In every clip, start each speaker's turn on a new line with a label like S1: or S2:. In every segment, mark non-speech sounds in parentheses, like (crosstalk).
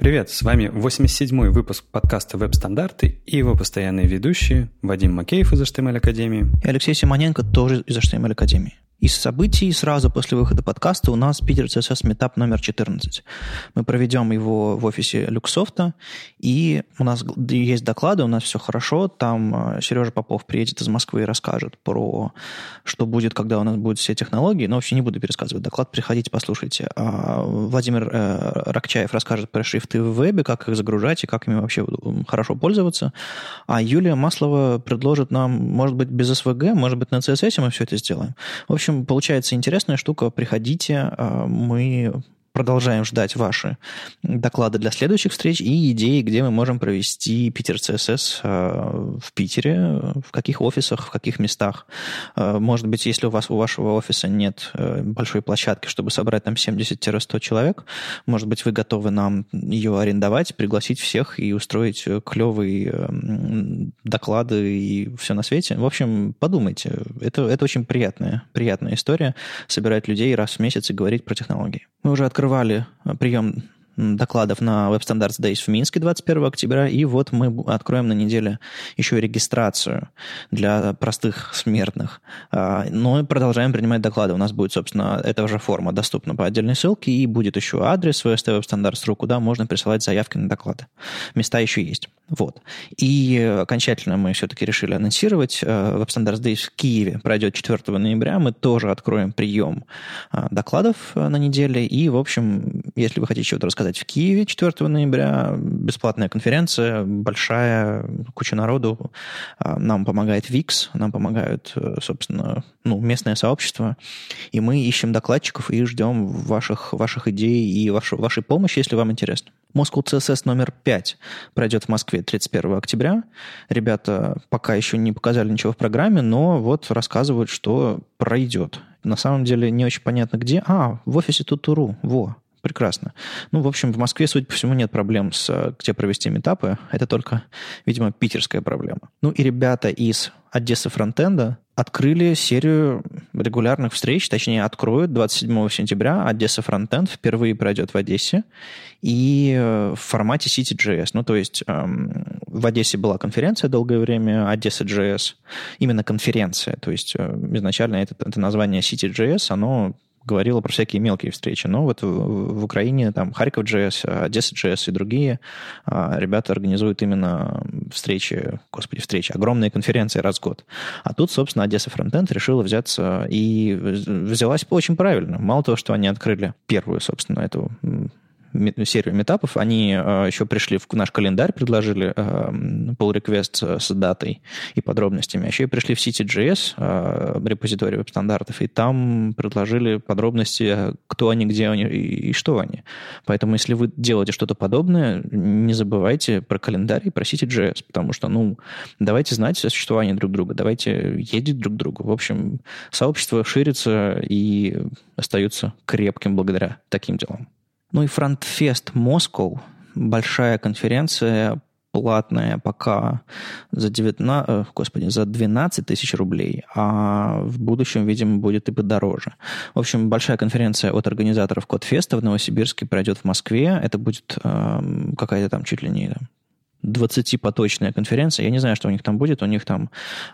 S1: Привет, с вами 87-й выпуск подкаста «Веб-стандарты» и его постоянные ведущие Вадим Макеев из HTML Академии
S2: и Алексей Симоненко тоже из HTML Академии. Из событий сразу после выхода подкаста у нас Питер CSS Meetup номер 14. Мы проведем его в офисе Люксофта, и у нас есть доклады, у нас все хорошо. Там э, Сережа Попов приедет из Москвы и расскажет про, что будет, когда у нас будут все технологии. Но вообще не буду пересказывать доклад, приходите, послушайте. А Владимир э, Ракчаев расскажет про шрифты в вебе, как их загружать и как ими вообще хорошо пользоваться. А Юлия Маслова предложит нам, может быть, без SVG, может быть, на CSS мы все это сделаем. В общем, общем, получается интересная штука. Приходите, а, мы продолжаем ждать ваши доклады для следующих встреч и идеи, где мы можем провести Питер ЦСС э, в Питере, в каких офисах, в каких местах. Э, может быть, если у вас у вашего офиса нет э, большой площадки, чтобы собрать там 70-100 человек, может быть, вы готовы нам ее арендовать, пригласить всех и устроить клевые доклады и все на свете. В общем, подумайте. Это, это очень приятная, приятная история собирать людей раз в месяц и говорить про технологии. Мы уже открывали э, прием докладов на Web Standards Days в Минске 21 октября, и вот мы откроем на неделе еще и регистрацию для простых смертных. А, но продолжаем принимать доклады. У нас будет, собственно, эта же форма доступна по отдельной ссылке, и будет еще адрес VST Web Standards.ru, куда можно присылать заявки на доклады. Места еще есть. Вот. И окончательно мы все-таки решили анонсировать. Э, Web Standards Days в Киеве пройдет 4 ноября. Мы тоже откроем прием э, докладов э, на неделе. И, в общем, если вы хотите что-то рассказать в Киеве 4 ноября, бесплатная конференция, большая, куча народу. Нам помогает VIX, нам помогают, собственно, ну, местное сообщество. И мы ищем докладчиков и ждем ваших, ваших идей и вашу, вашей помощи, если вам интересно. Moscow CSS номер 5 пройдет в Москве 31 октября. Ребята пока еще не показали ничего в программе, но вот рассказывают, что пройдет. На самом деле не очень понятно где. А, в офисе Тутуру. Во, прекрасно. Ну, в общем, в Москве, судя по всему, нет проблем с где провести метапы. Это только, видимо, питерская проблема. Ну и ребята из Одесса фронтенда открыли серию регулярных встреч, точнее, откроют 27 сентября. Одесса фронтенд впервые пройдет в Одессе и э, в формате City.js. Ну, то есть эм, в Одессе была конференция долгое время, Одесса JS, именно конференция. То есть э, изначально это, это название City.js, оно говорила про всякие мелкие встречи. Но вот в, в Украине там Харьков JS, Одесса JS и другие а, ребята организуют именно встречи, господи, встречи, огромные конференции раз в год. А тут, собственно, Одесса Фронтенд решила взяться и взялась очень правильно. Мало того, что они открыли первую, собственно, эту серию метапов. Они э, еще пришли в наш календарь, предложили э, pull request с датой и подробностями. А еще и пришли в City.js, э, репозиторий веб-стандартов, и там предложили подробности, кто они, где они и, что они. Поэтому, если вы делаете что-то подобное, не забывайте про календарь и про City.js, потому что, ну, давайте знать существование друг друга, давайте ездить друг к другу. В общем, сообщество ширится и остается крепким благодаря таким делам. Ну и FrontFest Москва, большая конференция, платная пока за 19, э, господи, за 12 тысяч рублей, а в будущем, видимо, будет и подороже. В общем, большая конференция от организаторов CodeFest а в Новосибирске пройдет в Москве. Это будет э, какая-то там чуть ли не 20-поточная конференция. Я не знаю, что у них там будет. У них там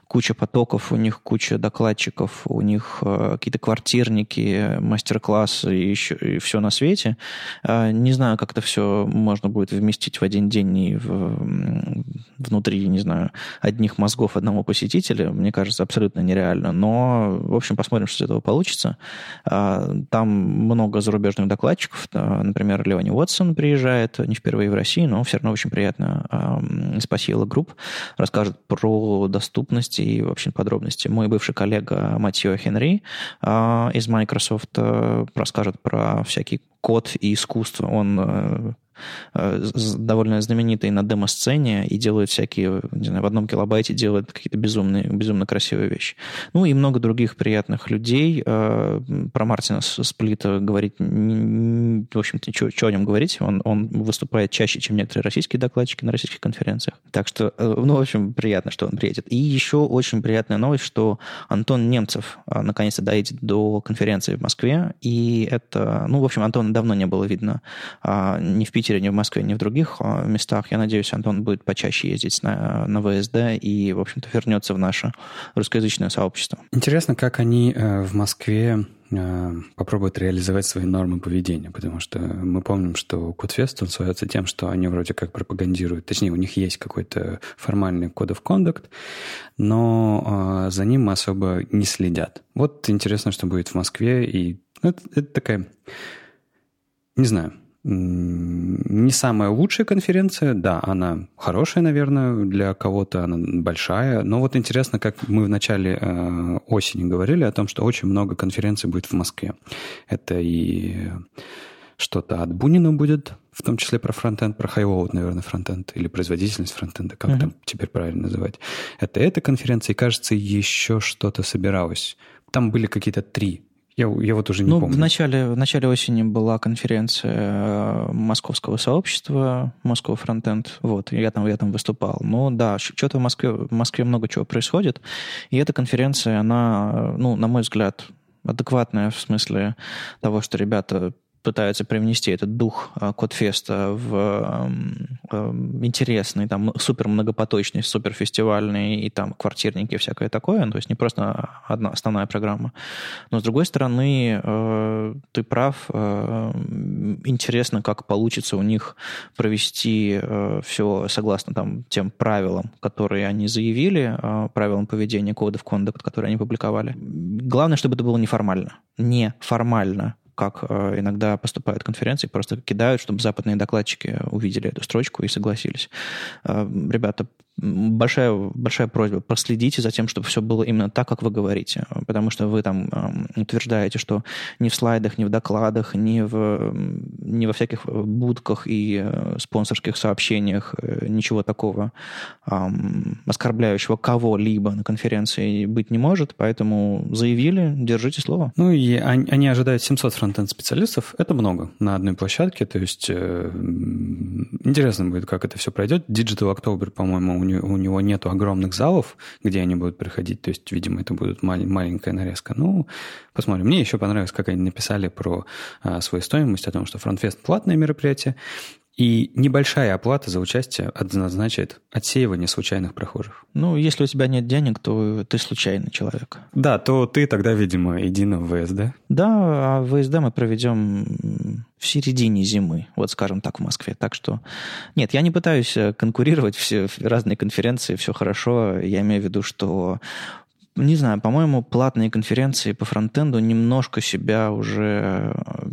S2: куча потоков, у них куча докладчиков, у них э, какие-то квартирники, мастер-классы и, еще, и все на свете. Э, не знаю, как это все можно будет вместить в один день и в, внутри, не знаю, одних мозгов одного посетителя. Мне кажется, абсолютно нереально. Но, в общем, посмотрим, что из этого получится. Э, там много зарубежных докладчиков. Э, например, Леони Уотсон приезжает не впервые в России, но все равно очень приятно из Paciello Group расскажет про доступность и вообще подробности. Мой бывший коллега Матьё Хенри а, из Microsoft э, расскажет про всякий код и искусство. Он Э, довольно знаменитый на демо-сцене и делают всякие, не знаю, в одном килобайте делают какие-то безумные, безумно красивые вещи. Ну и много других приятных людей. Э, про Мартина Сплита говорить, в общем-то, что о нем говорить. Он, он выступает чаще, чем некоторые российские докладчики на российских конференциях. Так что, э, ну, в общем, приятно, что он приедет. И еще очень приятная новость, что Антон Немцев наконец-то доедет до конференции в Москве. И это, ну, в общем, Антона давно не было видно ни в Питере, Питере, ни в Москве, ни в других местах. Я надеюсь, Антон будет почаще ездить на, на ВСД и, в общем-то, вернется в наше русскоязычное сообщество.
S1: Интересно, как они в Москве Э, попробуют реализовать свои нормы поведения, потому что мы помним, что Кодфест, он славится тем, что они вроде как пропагандируют, точнее, у них есть какой-то формальный код of conduct, но э, за ним особо не следят. Вот интересно, что будет в Москве, и ну, это, это такая, не знаю, не самая лучшая конференция, да, она хорошая, наверное, для кого-то она большая, но вот интересно, как мы в начале э, осени говорили о том, что очень много конференций будет в Москве. Это и что-то от Бунина будет, в том числе про фронтенд, про HighLoad, наверное, фронтенд, или производительность фронтенда, как uh-huh. там теперь правильно называть. Это эта конференция, и, кажется, еще что-то собиралось. Там были какие-то три я, я вот уже не
S2: ну,
S1: помню.
S2: В начале, в начале осени была конференция э, московского сообщества, Москва Фронтенд. Вот, я там, я там выступал. Ну да, что-то в Москве, в Москве много чего происходит. И эта конференция, она, ну, на мой взгляд, адекватная в смысле того, что ребята пытаются привнести этот дух а, Кодфеста в интересный, там, супер многопоточный, супер фестивальный, и там квартирники всякое такое, ну, то есть не просто одна основная программа. Но, с другой стороны, э, ты прав, э, интересно, как получится у них провести э, все согласно там, тем правилам, которые они заявили, правилам поведения, кодов кондукт, которые они публиковали. Главное, чтобы это было неформально. Неформально как э, иногда поступают конференции, просто кидают, чтобы западные докладчики увидели эту строчку и согласились. Э, ребята, большая, большая просьба, проследите за тем, чтобы все было именно так, как вы говорите, потому что вы там э, утверждаете, что ни в слайдах, ни в докладах, ни, в, ни во всяких будках и спонсорских сообщениях ничего такого оскорбляющего кого-либо на конференции быть не может, поэтому заявили, держите слово.
S1: Ну и они, они ожидают 700 фронтенд-специалистов, это много на одной площадке, то есть э, интересно будет, как это все пройдет. Digital October, по-моему, у него, нету огромных залов, где они будут приходить, то есть, видимо, это будет мал- маленькая нарезка. Ну, посмотрим. Мне еще понравилось, как они написали про а, свою стоимость, о том, что FrontFest платное мероприятие, и небольшая оплата за участие однозначает отсеивание случайных прохожих.
S2: Ну, если у тебя нет денег, то ты случайный человек.
S1: Да, то ты тогда, видимо, иди на ВСД.
S2: Да, а ВСД мы проведем в середине зимы, вот скажем так, в Москве. Так что нет, я не пытаюсь э, конкурировать, все разные конференции, все хорошо. Я имею в виду, что не знаю, по-моему, платные конференции по фронтенду немножко себя уже э,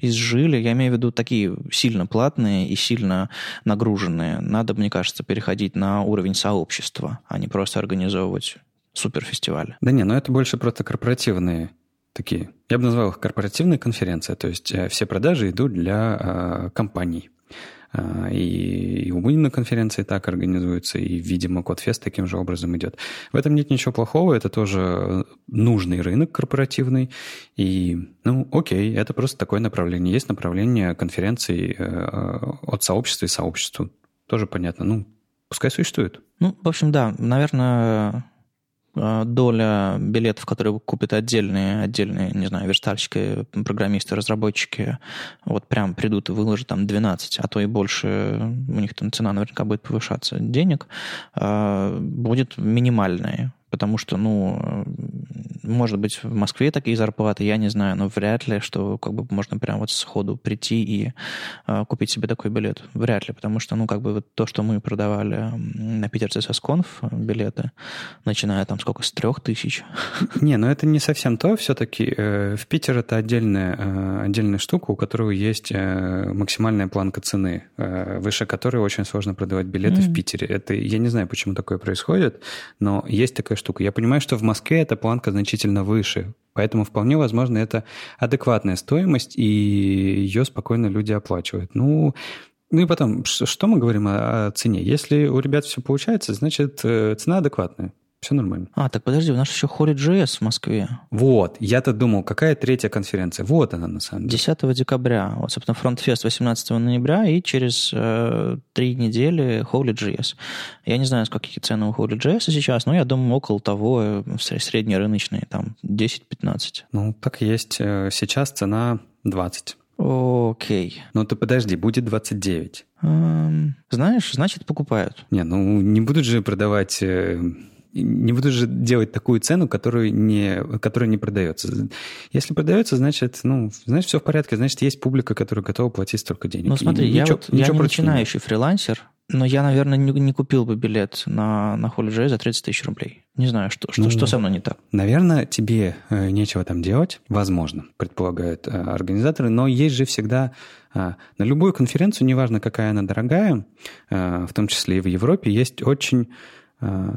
S2: изжили. Я имею в виду такие сильно платные и сильно нагруженные. Надо, мне кажется, переходить на уровень сообщества, а не просто организовывать суперфестивали.
S1: Да не, но это больше просто корпоративные такие. Я бы назвал их корпоративные конференции, то есть э, все продажи идут для э, компаний. А, и, и у Бунина конференции так организуются, и, видимо, Кодфест таким же образом идет. В этом нет ничего плохого, это тоже нужный рынок корпоративный, и, ну, окей, это просто такое направление. Есть направление конференций э, от сообщества и сообществу. Тоже понятно. Ну, пускай существует.
S2: Ну, в общем, да, наверное, Э, доля билетов, которые купят отдельные, отдельные, не знаю, верстальщики, программисты, разработчики, вот прям придут и выложат там 12, а то и больше, у них там цена наверняка будет повышаться денег, э, будет минимальная. Потому что, ну, может быть, в Москве такие зарплаты, я не знаю, но вряд ли, что как бы можно прям вот сходу прийти и э, купить себе такой билет. Вряд ли, потому что, ну, как бы вот то, что мы продавали на Питер CSS билеты, начиная там сколько, с трех тысяч. (laughs)
S1: Не, ну это не совсем то, все-таки э, в Питер это отдельная, э, отдельная штука, у которой есть э, максимальная планка цены, э, выше которой очень сложно продавать билеты mm-hmm. в Питере. Это, я не знаю, почему такое происходит, но есть такая штука. Я понимаю, что в Москве эта планка значительно выше, поэтому вполне возможно это адекватная стоимость, и ее спокойно люди оплачивают. Ну, ну и потом, что мы говорим о, о цене? Если у ребят все получается, значит, э, цена адекватная. Все нормально.
S2: А, так подожди, у нас еще HolyJS в Москве.
S1: Вот, я-то думал, какая третья конференция? Вот она, на самом деле.
S2: 10 декабря. Вот, собственно, FrontFest 18 ноября и через э, три недели HolyJS. Я не знаю, какие цены у Holy.js сейчас, но я думаю, около того, э, среднерыночные, там, 10-15.
S1: Ну, так есть. Э, сейчас цена 20.
S2: Окей.
S1: Ну ты подожди, будет 29.
S2: Эм, знаешь, значит, покупают.
S1: Не, ну не будут же продавать э, не буду же делать такую цену, которую не, которая не продается. Если продается, значит, ну, значит, все в порядке, значит, есть публика, которая готова платить столько денег.
S2: Ну, смотри, И я, ничего, вот, ничего я не начинающий нет. фрилансер, но я, наверное, не, не купил бы билет на, на HolyJS за 30 тысяч рублей. Не знаю, что, что, ну, что со мной не так.
S1: Наверное, тебе э, нечего там делать, возможно, предполагают э, организаторы, но есть же всегда э, на любую конференцию, неважно, какая она дорогая, э, в том числе и в Европе, есть очень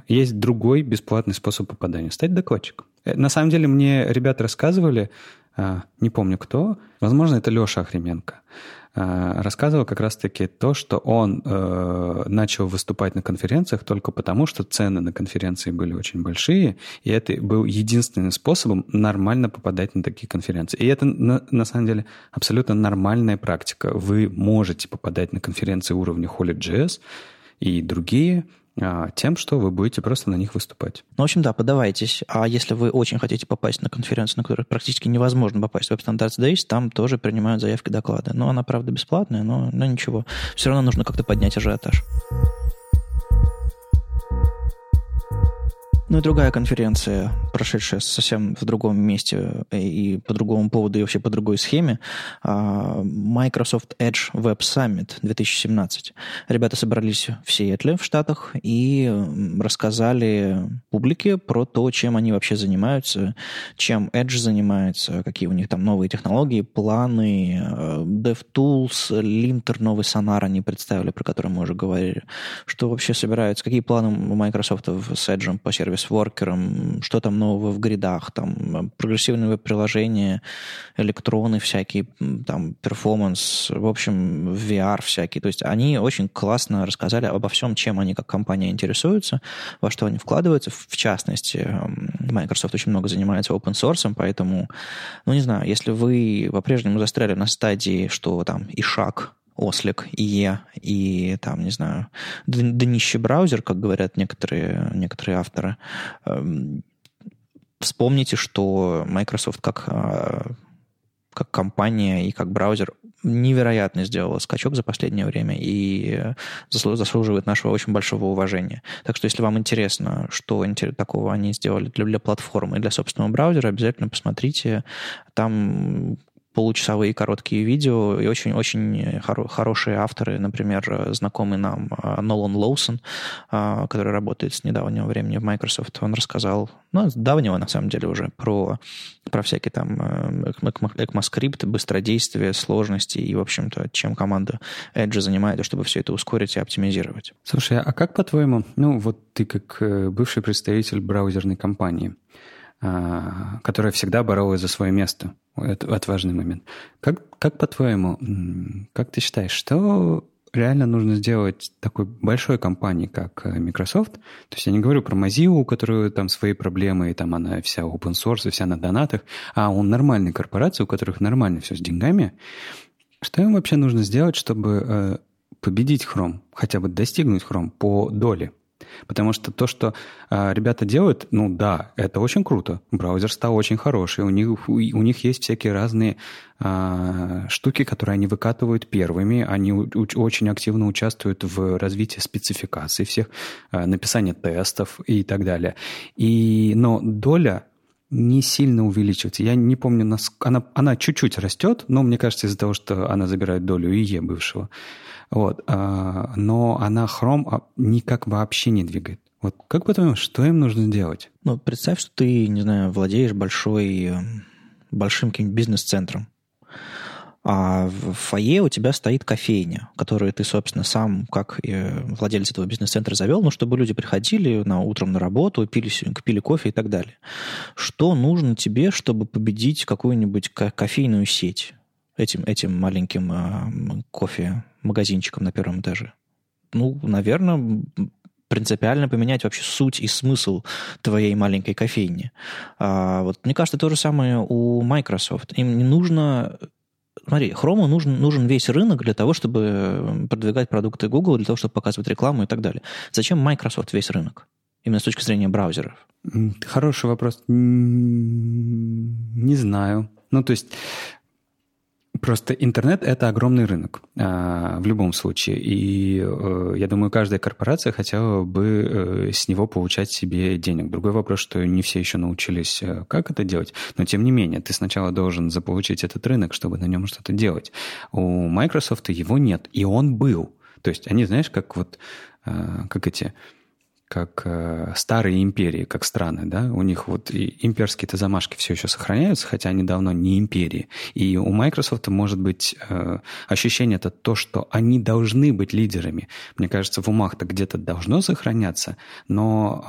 S1: есть другой бесплатный способ попадания – стать докладчиком. Э, на самом деле мне ребята рассказывали, а, не помню кто, возможно, это Леша Охременко, а, рассказывал как раз-таки то, что он э, начал выступать на конференциях только потому, что цены на конференции были очень большие, и это был единственным способом нормально попадать на такие конференции. И это на, на самом деле абсолютно нормальная практика. Вы можете попадать на конференции уровня Holy.js и другие – а, тем, что вы будете просто на них выступать.
S2: Ну, в общем, да, подавайтесь. А если вы очень хотите попасть на конференцию, на которую практически невозможно попасть, Web Standards Days, там тоже принимают заявки доклады. Но она, правда, бесплатная, но, но ничего. Все равно нужно как-то поднять ажиотаж. Ну и другая конференция, прошедшая совсем в другом месте э, и по другому поводу, и вообще по другой схеме, а, Microsoft Edge Web Summit 2017. Ребята собрались в Сиэтле, в Штатах, и рассказали публике про то, чем они вообще занимаются, чем Edge занимается, какие у них там новые технологии, планы, э, DevTools, Linter, новый Sonar они представили, про который мы уже говорили, что вообще собираются, какие планы у Microsoft с Edge по сервису с воркером, что там нового в гридах, там прогрессивные приложения, электроны всякие, там перформанс, в общем, VR всякие. То есть они очень классно рассказали обо всем, чем они как компания интересуются, во что они вкладываются. В частности, Microsoft очень много занимается open source, поэтому, ну не знаю, если вы по-прежнему застряли на стадии, что там и шаг Ослик, ИЕ и там, не знаю, днище браузер, как говорят некоторые, некоторые авторы. Эм, вспомните, что Microsoft как, э, как компания и как браузер невероятно сделала скачок за последнее время и заслуживает нашего очень большого уважения. Так что, если вам интересно, что такого они сделали для, для платформы и для собственного браузера, обязательно посмотрите. Там получасовые короткие видео и очень-очень хоро- хорошие авторы, например, знакомый нам а, Нолан Лоусон, который работает с недавнего времени в Microsoft, он рассказал, ну, с давнего, на самом деле, уже про, про всякие там э, ECMAScript, быстродействие, сложности и, в общем-то, чем команда Edge занимается, чтобы все это ускорить и оптимизировать.
S1: Слушай, а как, по-твоему, ну, вот ты как э, бывший представитель браузерной компании, а, которая всегда боролась за свое место. Это, это важный момент. Как, как по-твоему, как ты считаешь, что реально нужно сделать такой большой компании, как э, Microsoft. То есть я не говорю про Mozilla, у которой там свои проблемы, и там она вся open source, вся на донатах, а у нормальной корпорации, у которых нормально все с деньгами. Что им вообще нужно сделать, чтобы э, победить Chrome, хотя бы достигнуть Chrome по доле? Потому что то, что э, ребята делают, ну да, это очень круто. Браузер стал очень хороший. У них, у, у них есть всякие разные э, штуки, которые они выкатывают первыми. Они у, очень активно участвуют в развитии спецификаций всех, э, написании тестов и так далее. И, но доля не сильно увеличивается. Я не помню, нас, она, она чуть-чуть растет, но мне кажется, из-за того, что она забирает долю ИЕ бывшего. Вот. А, но она Chrome а, никак вообще не двигает. Вот как по-твоему, что им нужно делать?
S2: Ну, представь, что ты, не знаю, владеешь большой, эм, большим каким-нибудь бизнес-центром. А в фойе у тебя стоит кофейня, которую ты, собственно, сам, как владелец этого бизнес-центра, завел, ну, чтобы люди приходили на, утром на работу, пили, пили кофе и так далее. Что нужно тебе, чтобы победить какую-нибудь кофейную сеть? этим, этим маленьким э, кофе-магазинчиком на первом этаже? Ну, наверное, принципиально поменять вообще суть и смысл твоей маленькой кофейни. А, вот мне кажется, то же самое у Microsoft. Им не нужно Смотри, Chrome нужен, нужен весь рынок для того, чтобы продвигать продукты Google, для того, чтобы показывать рекламу и так далее. Зачем Microsoft весь рынок? Именно с точки зрения браузеров.
S1: Хороший вопрос. Не знаю. Ну, то есть Просто интернет — это огромный рынок а, в любом случае. И э, я думаю, каждая корпорация хотела бы э, с него получать себе денег. Другой вопрос, что не все еще научились, э, как это делать. Но тем не менее, ты сначала должен заполучить этот рынок, чтобы на нем что-то делать. У Microsoft его нет, и он был. То есть они, знаешь, как вот, как эти как э, старые империи, как страны, да, у них вот имперские-то замашки все еще сохраняются, хотя они давно не империи. И у Microsoft может быть э, ощущение это то, что они должны быть лидерами. Мне кажется, в умах-то где-то должно сохраняться, но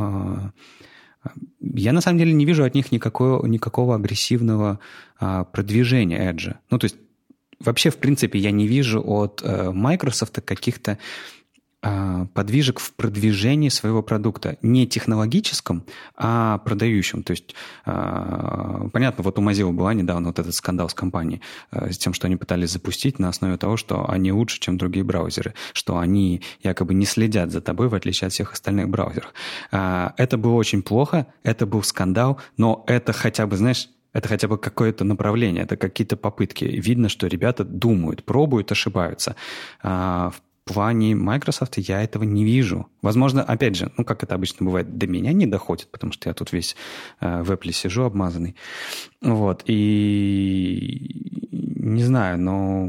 S1: э, я на самом деле не вижу от них никакого, никакого агрессивного э, продвижения Edge. Ну, то есть вообще, в принципе, я не вижу от э, Microsoft каких-то подвижек в продвижении своего продукта. Не технологическом, а продающем. То есть, а, понятно, вот у Mozilla была недавно вот этот скандал с компанией, а, с тем, что они пытались запустить на основе того, что они лучше, чем другие браузеры, что они якобы не следят за тобой, в отличие от всех остальных браузеров. Это было очень плохо, это был скандал, но это хотя бы, знаешь, это хотя бы какое-то направление, это какие-то попытки. Видно, что ребята думают, пробуют, ошибаются. В плане Microsoft я этого не вижу. Возможно, опять же, ну, как это обычно бывает, до меня не доходит, потому что я тут весь э, в Apple сижу обмазанный. Вот, и не знаю, но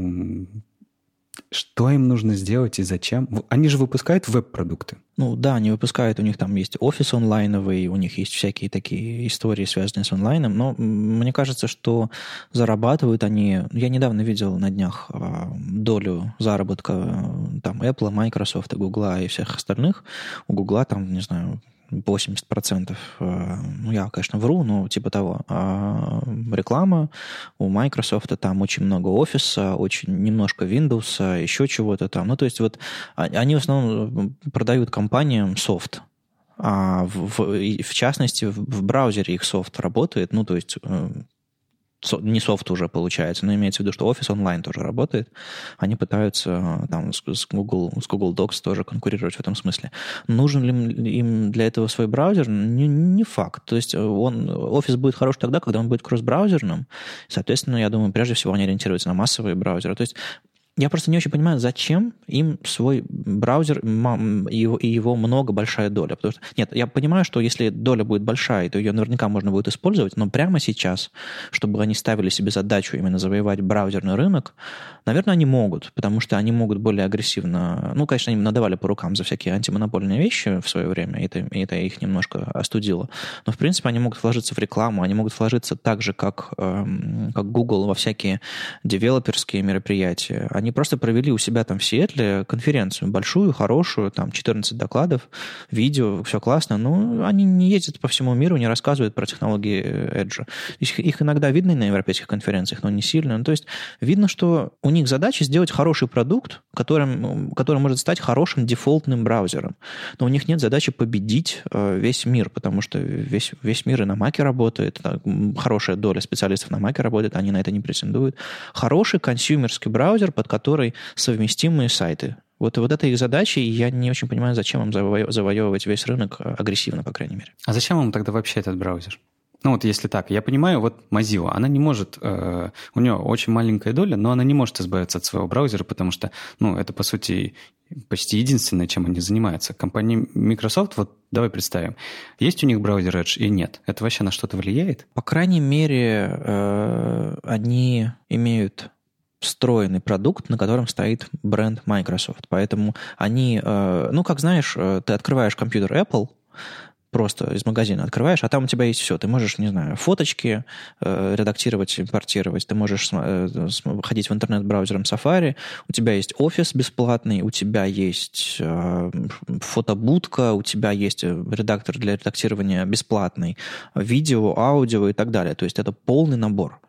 S1: что им нужно сделать и зачем? Они же выпускают веб-продукты.
S2: Ну да, они выпускают, у них там есть офис онлайновый, у них есть всякие такие истории, связанные с онлайном, но мне кажется, что зарабатывают они... Я недавно видел на днях а, долю заработка э, там Apple, Microsoft, Google и всех остальных. У Google там, не знаю, 80%, э, ну, я, конечно, вру, но типа того, а реклама у Microsoft, там очень много офиса, очень немножко Windows, еще чего-то там. Ну, то есть вот а, они в основном продают компаниям софт, а в, в, в частности, в, в браузере их софт работает, ну, то есть не софт уже получается, но имеется в виду, что офис онлайн тоже работает. Они пытаются э, там с, с, Google, с Google Docs тоже конкурировать в этом смысле. Нужен ли им для этого свой браузер? Не, не факт. То есть э, он, офис будет хорош тогда, когда он будет кросс-браузерным. Соответственно, я думаю, прежде всего они ориентируются на массовые браузеры. То есть я просто не очень понимаю, зачем им свой браузер и его, много, большая доля. Потому что, нет, я понимаю, что если доля будет большая, то ее наверняка можно будет использовать, но прямо сейчас, чтобы они ставили себе задачу именно завоевать браузерный рынок, наверное, они могут, потому что они могут более агрессивно... Ну, конечно, они надавали по рукам за всякие антимонопольные вещи в свое время, и это, и это их немножко остудило. Но, в принципе, они могут вложиться в рекламу, они могут вложиться так же, как, эм, как Google во всякие девелоперские мероприятия. Они они просто провели у себя там в Сиэтле конференцию большую, хорошую, там 14 докладов, видео, все классно, но они не ездят по всему миру, не рассказывают про технологии Edge. Их, их иногда видно на европейских конференциях, но не сильно. Ну, то есть видно, что у них задача сделать хороший продукт, которым, который может стать хорошим дефолтным браузером. Но у них нет задачи победить э, весь мир, потому что весь, весь мир и на Маке работает, хорошая доля специалистов на Маке работает, они на это не претендуют. Хороший консюмерский браузер, под которой совместимые сайты. Вот, вот это их задача, и я не очень понимаю, зачем им заво- завоевывать весь рынок э, агрессивно, по крайней мере.
S1: А зачем им тогда вообще этот браузер? Ну вот если так, я понимаю, вот Mozilla, она не может, э, у нее очень маленькая доля, но она не может избавиться от своего браузера, потому что, ну, это, по сути, почти единственное, чем они занимаются. Компания Microsoft, вот давай представим, есть у них браузер Edge и нет? Это вообще на что-то влияет?
S2: По крайней мере, э, они имеют встроенный продукт, на котором стоит бренд Microsoft. Поэтому они, э, ну, как знаешь, э, ты открываешь компьютер Apple, просто из магазина открываешь, а там у тебя есть все. Ты можешь, не знаю, фоточки э, редактировать, импортировать, ты можешь ходить в интернет-браузером Safari, у тебя есть офис бесплатный, у тебя есть э, фотобудка, у тебя есть редактор для редактирования бесплатный, видео, аудио и так далее. То есть это полный набор.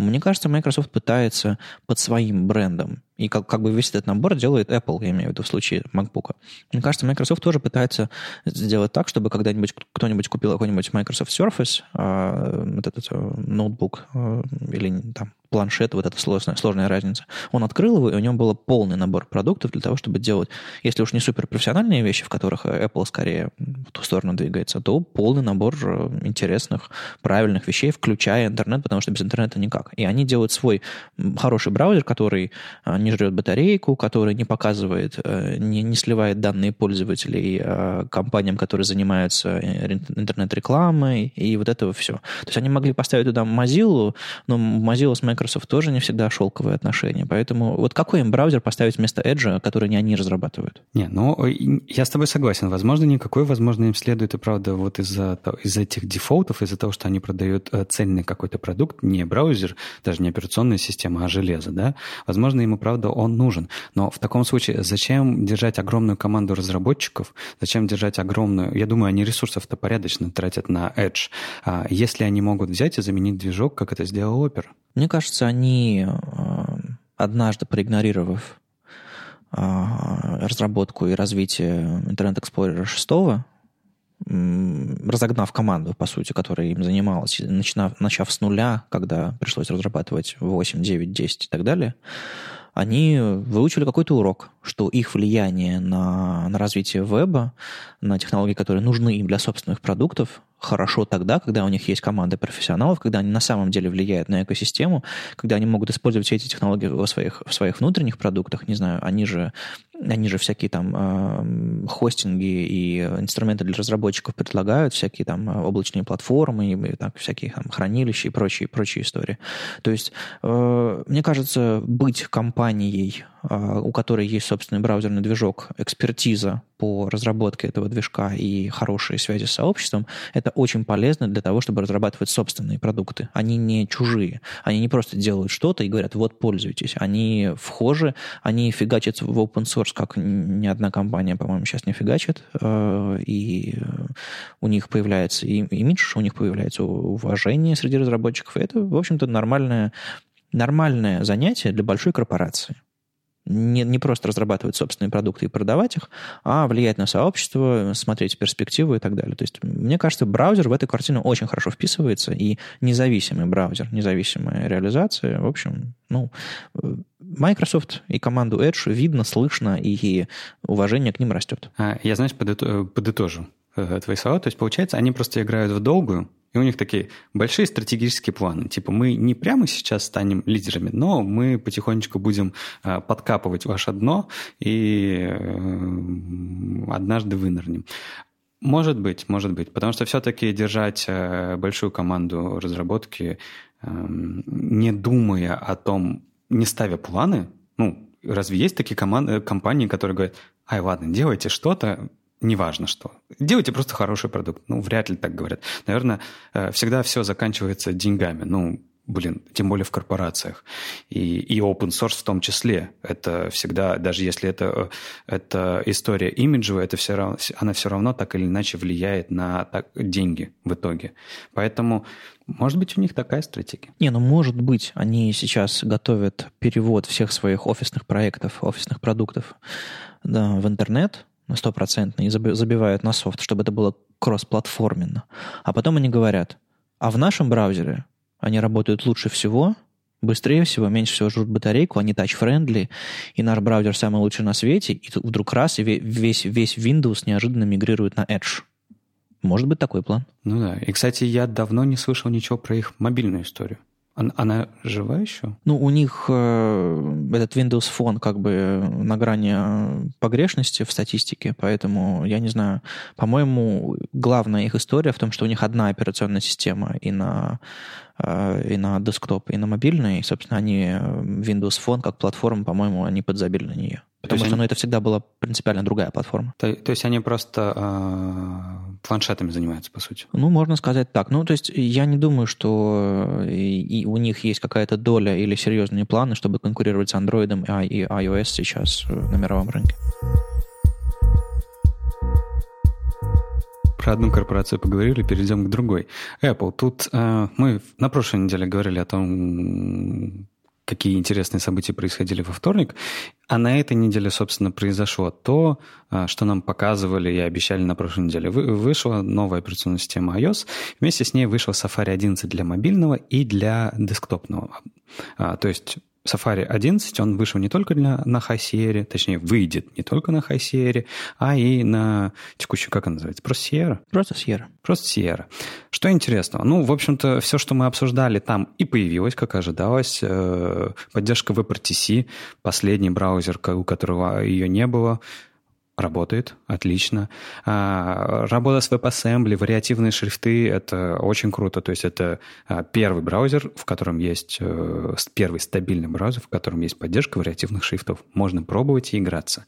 S2: Мне кажется, Microsoft пытается под своим брендом, и как, как бы весь этот набор делает Apple, я имею в виду в случае MacBook. Мне кажется, Microsoft тоже пытается сделать так, чтобы когда-нибудь кто-нибудь купил какой-нибудь Microsoft Surface, э, вот этот э, ноутбук, э, или там планшет, вот эта сложная, сложная разница. Он открыл его, и у него был полный набор продуктов для того, чтобы делать, если уж не суперпрофессиональные вещи, в которых Apple скорее в ту сторону двигается, то полный набор интересных, правильных вещей, включая интернет, потому что без интернета никак. И они делают свой хороший браузер, который а, не жрет батарейку, который не показывает, э, не, не сливает данные пользователей а, компаниям, которые занимаются э, интернет-рекламой, и вот это все. То есть они могли поставить туда Mozilla, но Mozilla с Microsoft тоже не всегда шелковые отношения. Поэтому вот какой им браузер поставить вместо Edge, который не они разрабатывают?
S1: Не, ну, я с тобой согласен. Возможно, никакой, возможно, им следует, и правда, вот из-за из этих дефолтов, из-за того, что они продают э, цельный какой-то продукт, не браузер, даже не операционная система, а железо, да, возможно, ему, правда, он нужен. Но в таком случае зачем держать огромную команду разработчиков, зачем держать огромную... Я думаю, они ресурсов-то порядочно тратят на Edge, а если они могут взять и заменить движок, как это сделал Opera.
S2: Мне кажется, они э, однажды проигнорировав э, разработку и развитие Internet Explorer 6, разогнав команду, по сути, которая им занималась, начав, начав с нуля, когда пришлось разрабатывать 8, 9, 10 и так далее, они выучили какой-то урок, что их влияние на, на развитие веба, на технологии, которые нужны им для собственных продуктов, хорошо тогда, когда у них есть команда профессионалов, когда они на самом деле влияют на экосистему, когда они могут использовать все эти технологии в своих, в своих внутренних продуктах, не знаю, они же, они же всякие там э, хостинги и инструменты для разработчиков предлагают, всякие там облачные платформы, и, так, всякие там хранилища и прочие, прочие истории. То есть, э, мне кажется, быть компанией, э, у которой есть собственный браузерный движок, экспертиза по разработке этого движка и хорошие связи с сообществом, это очень полезно для того, чтобы разрабатывать собственные продукты. Они не чужие. Они не просто делают что-то и говорят, вот, пользуйтесь. Они вхожи, они фигачат в open source, как ни одна компания, по-моему, сейчас не фигачит. Э, и у них появляется и имидж, у них появляется уважение среди разработчиков. И это, в общем-то, нормальное, нормальное занятие для большой корпорации не, не просто разрабатывать собственные продукты и продавать их, а влиять на сообщество, смотреть в перспективу и так далее. То есть, мне кажется, браузер в эту картину очень хорошо вписывается, и независимый браузер, независимая реализация, в общем, ну, Microsoft и команду Edge видно, слышно, и уважение к ним растет.
S1: А, я, знаешь, подытожу э, твои слова. То есть, получается, они просто играют в долгую, и у них такие большие стратегические планы. Типа мы не прямо сейчас станем лидерами, но мы потихонечку будем а, подкапывать ваше дно и э, однажды вынырнем. Может быть, может быть. Потому что все-таки держать э, большую команду разработки, эм, не думая о том, не ставя планы, ну, разве есть такие команды, компании, которые говорят, ай, ладно, делайте что-то, неважно что. Делайте просто хороший продукт. Ну, вряд ли так говорят. Наверное, э, всегда все заканчивается деньгами. Ну, блин, тем более в корпорациях. И, и open source в том числе. Это всегда, даже если это, э, это история имиджевая, это все равно, она все равно так или иначе влияет на так, деньги в итоге. Поэтому, может быть, у них такая стратегия.
S2: Не, ну может быть, они сейчас готовят перевод всех своих офисных проектов, офисных продуктов да, в интернет, стопроцентно, и забивают на софт, чтобы это было кроссплатформенно. А потом они говорят, а в нашем браузере они работают лучше всего, быстрее всего, меньше всего жрут батарейку, они тач-френдли, и наш браузер самый лучший на свете, и тут вдруг раз, и весь, весь Windows неожиданно мигрирует на Edge. Может быть такой план.
S1: Ну да. И, кстати, я давно не слышал ничего про их мобильную историю. Она жива еще?
S2: Ну, у них э, этот Windows Phone как бы на грани э, погрешности в статистике, поэтому, я не знаю, по-моему, главная их история в том, что у них одна операционная система и на Э, и на десктоп, и на мобильный. И, собственно, они э, Windows Phone как платформа, по-моему, они подзабили на нее. Потому что они... ну, это всегда была принципиально другая платформа.
S1: То, то есть они просто э, планшетами занимаются, по сути?
S2: Ну, можно сказать так. Ну, то есть я не думаю, что э, и, и у них есть какая-то доля или серьезные планы, чтобы конкурировать с Android и iOS сейчас на мировом рынке.
S1: про одну корпорацию поговорили, перейдем к другой. Apple. Тут э, мы на прошлой неделе говорили о том, какие интересные события происходили во вторник. А на этой неделе, собственно, произошло то, а, что нам показывали и обещали на прошлой неделе. Вышла новая операционная система iOS, вместе с ней вышел Safari 11 для мобильного и для десктопного. А, то есть Safari 11, он вышел не только для, на High Sierra, точнее, выйдет не только на High Sierra, а и на текущую, как она называется, просто Sierra?
S2: Просто Sierra.
S1: Просто Sierra. Что интересного? Ну, в общем-то, все, что мы обсуждали там и появилось, как ожидалось. Э, поддержка WebRTC, последний браузер, у которого ее не было, Работает, отлично. А, работа с WebAssembly, вариативные шрифты — это очень круто. То есть это а, первый браузер, в котором есть... Э, первый стабильный браузер, в котором есть поддержка вариативных шрифтов. Можно пробовать и играться.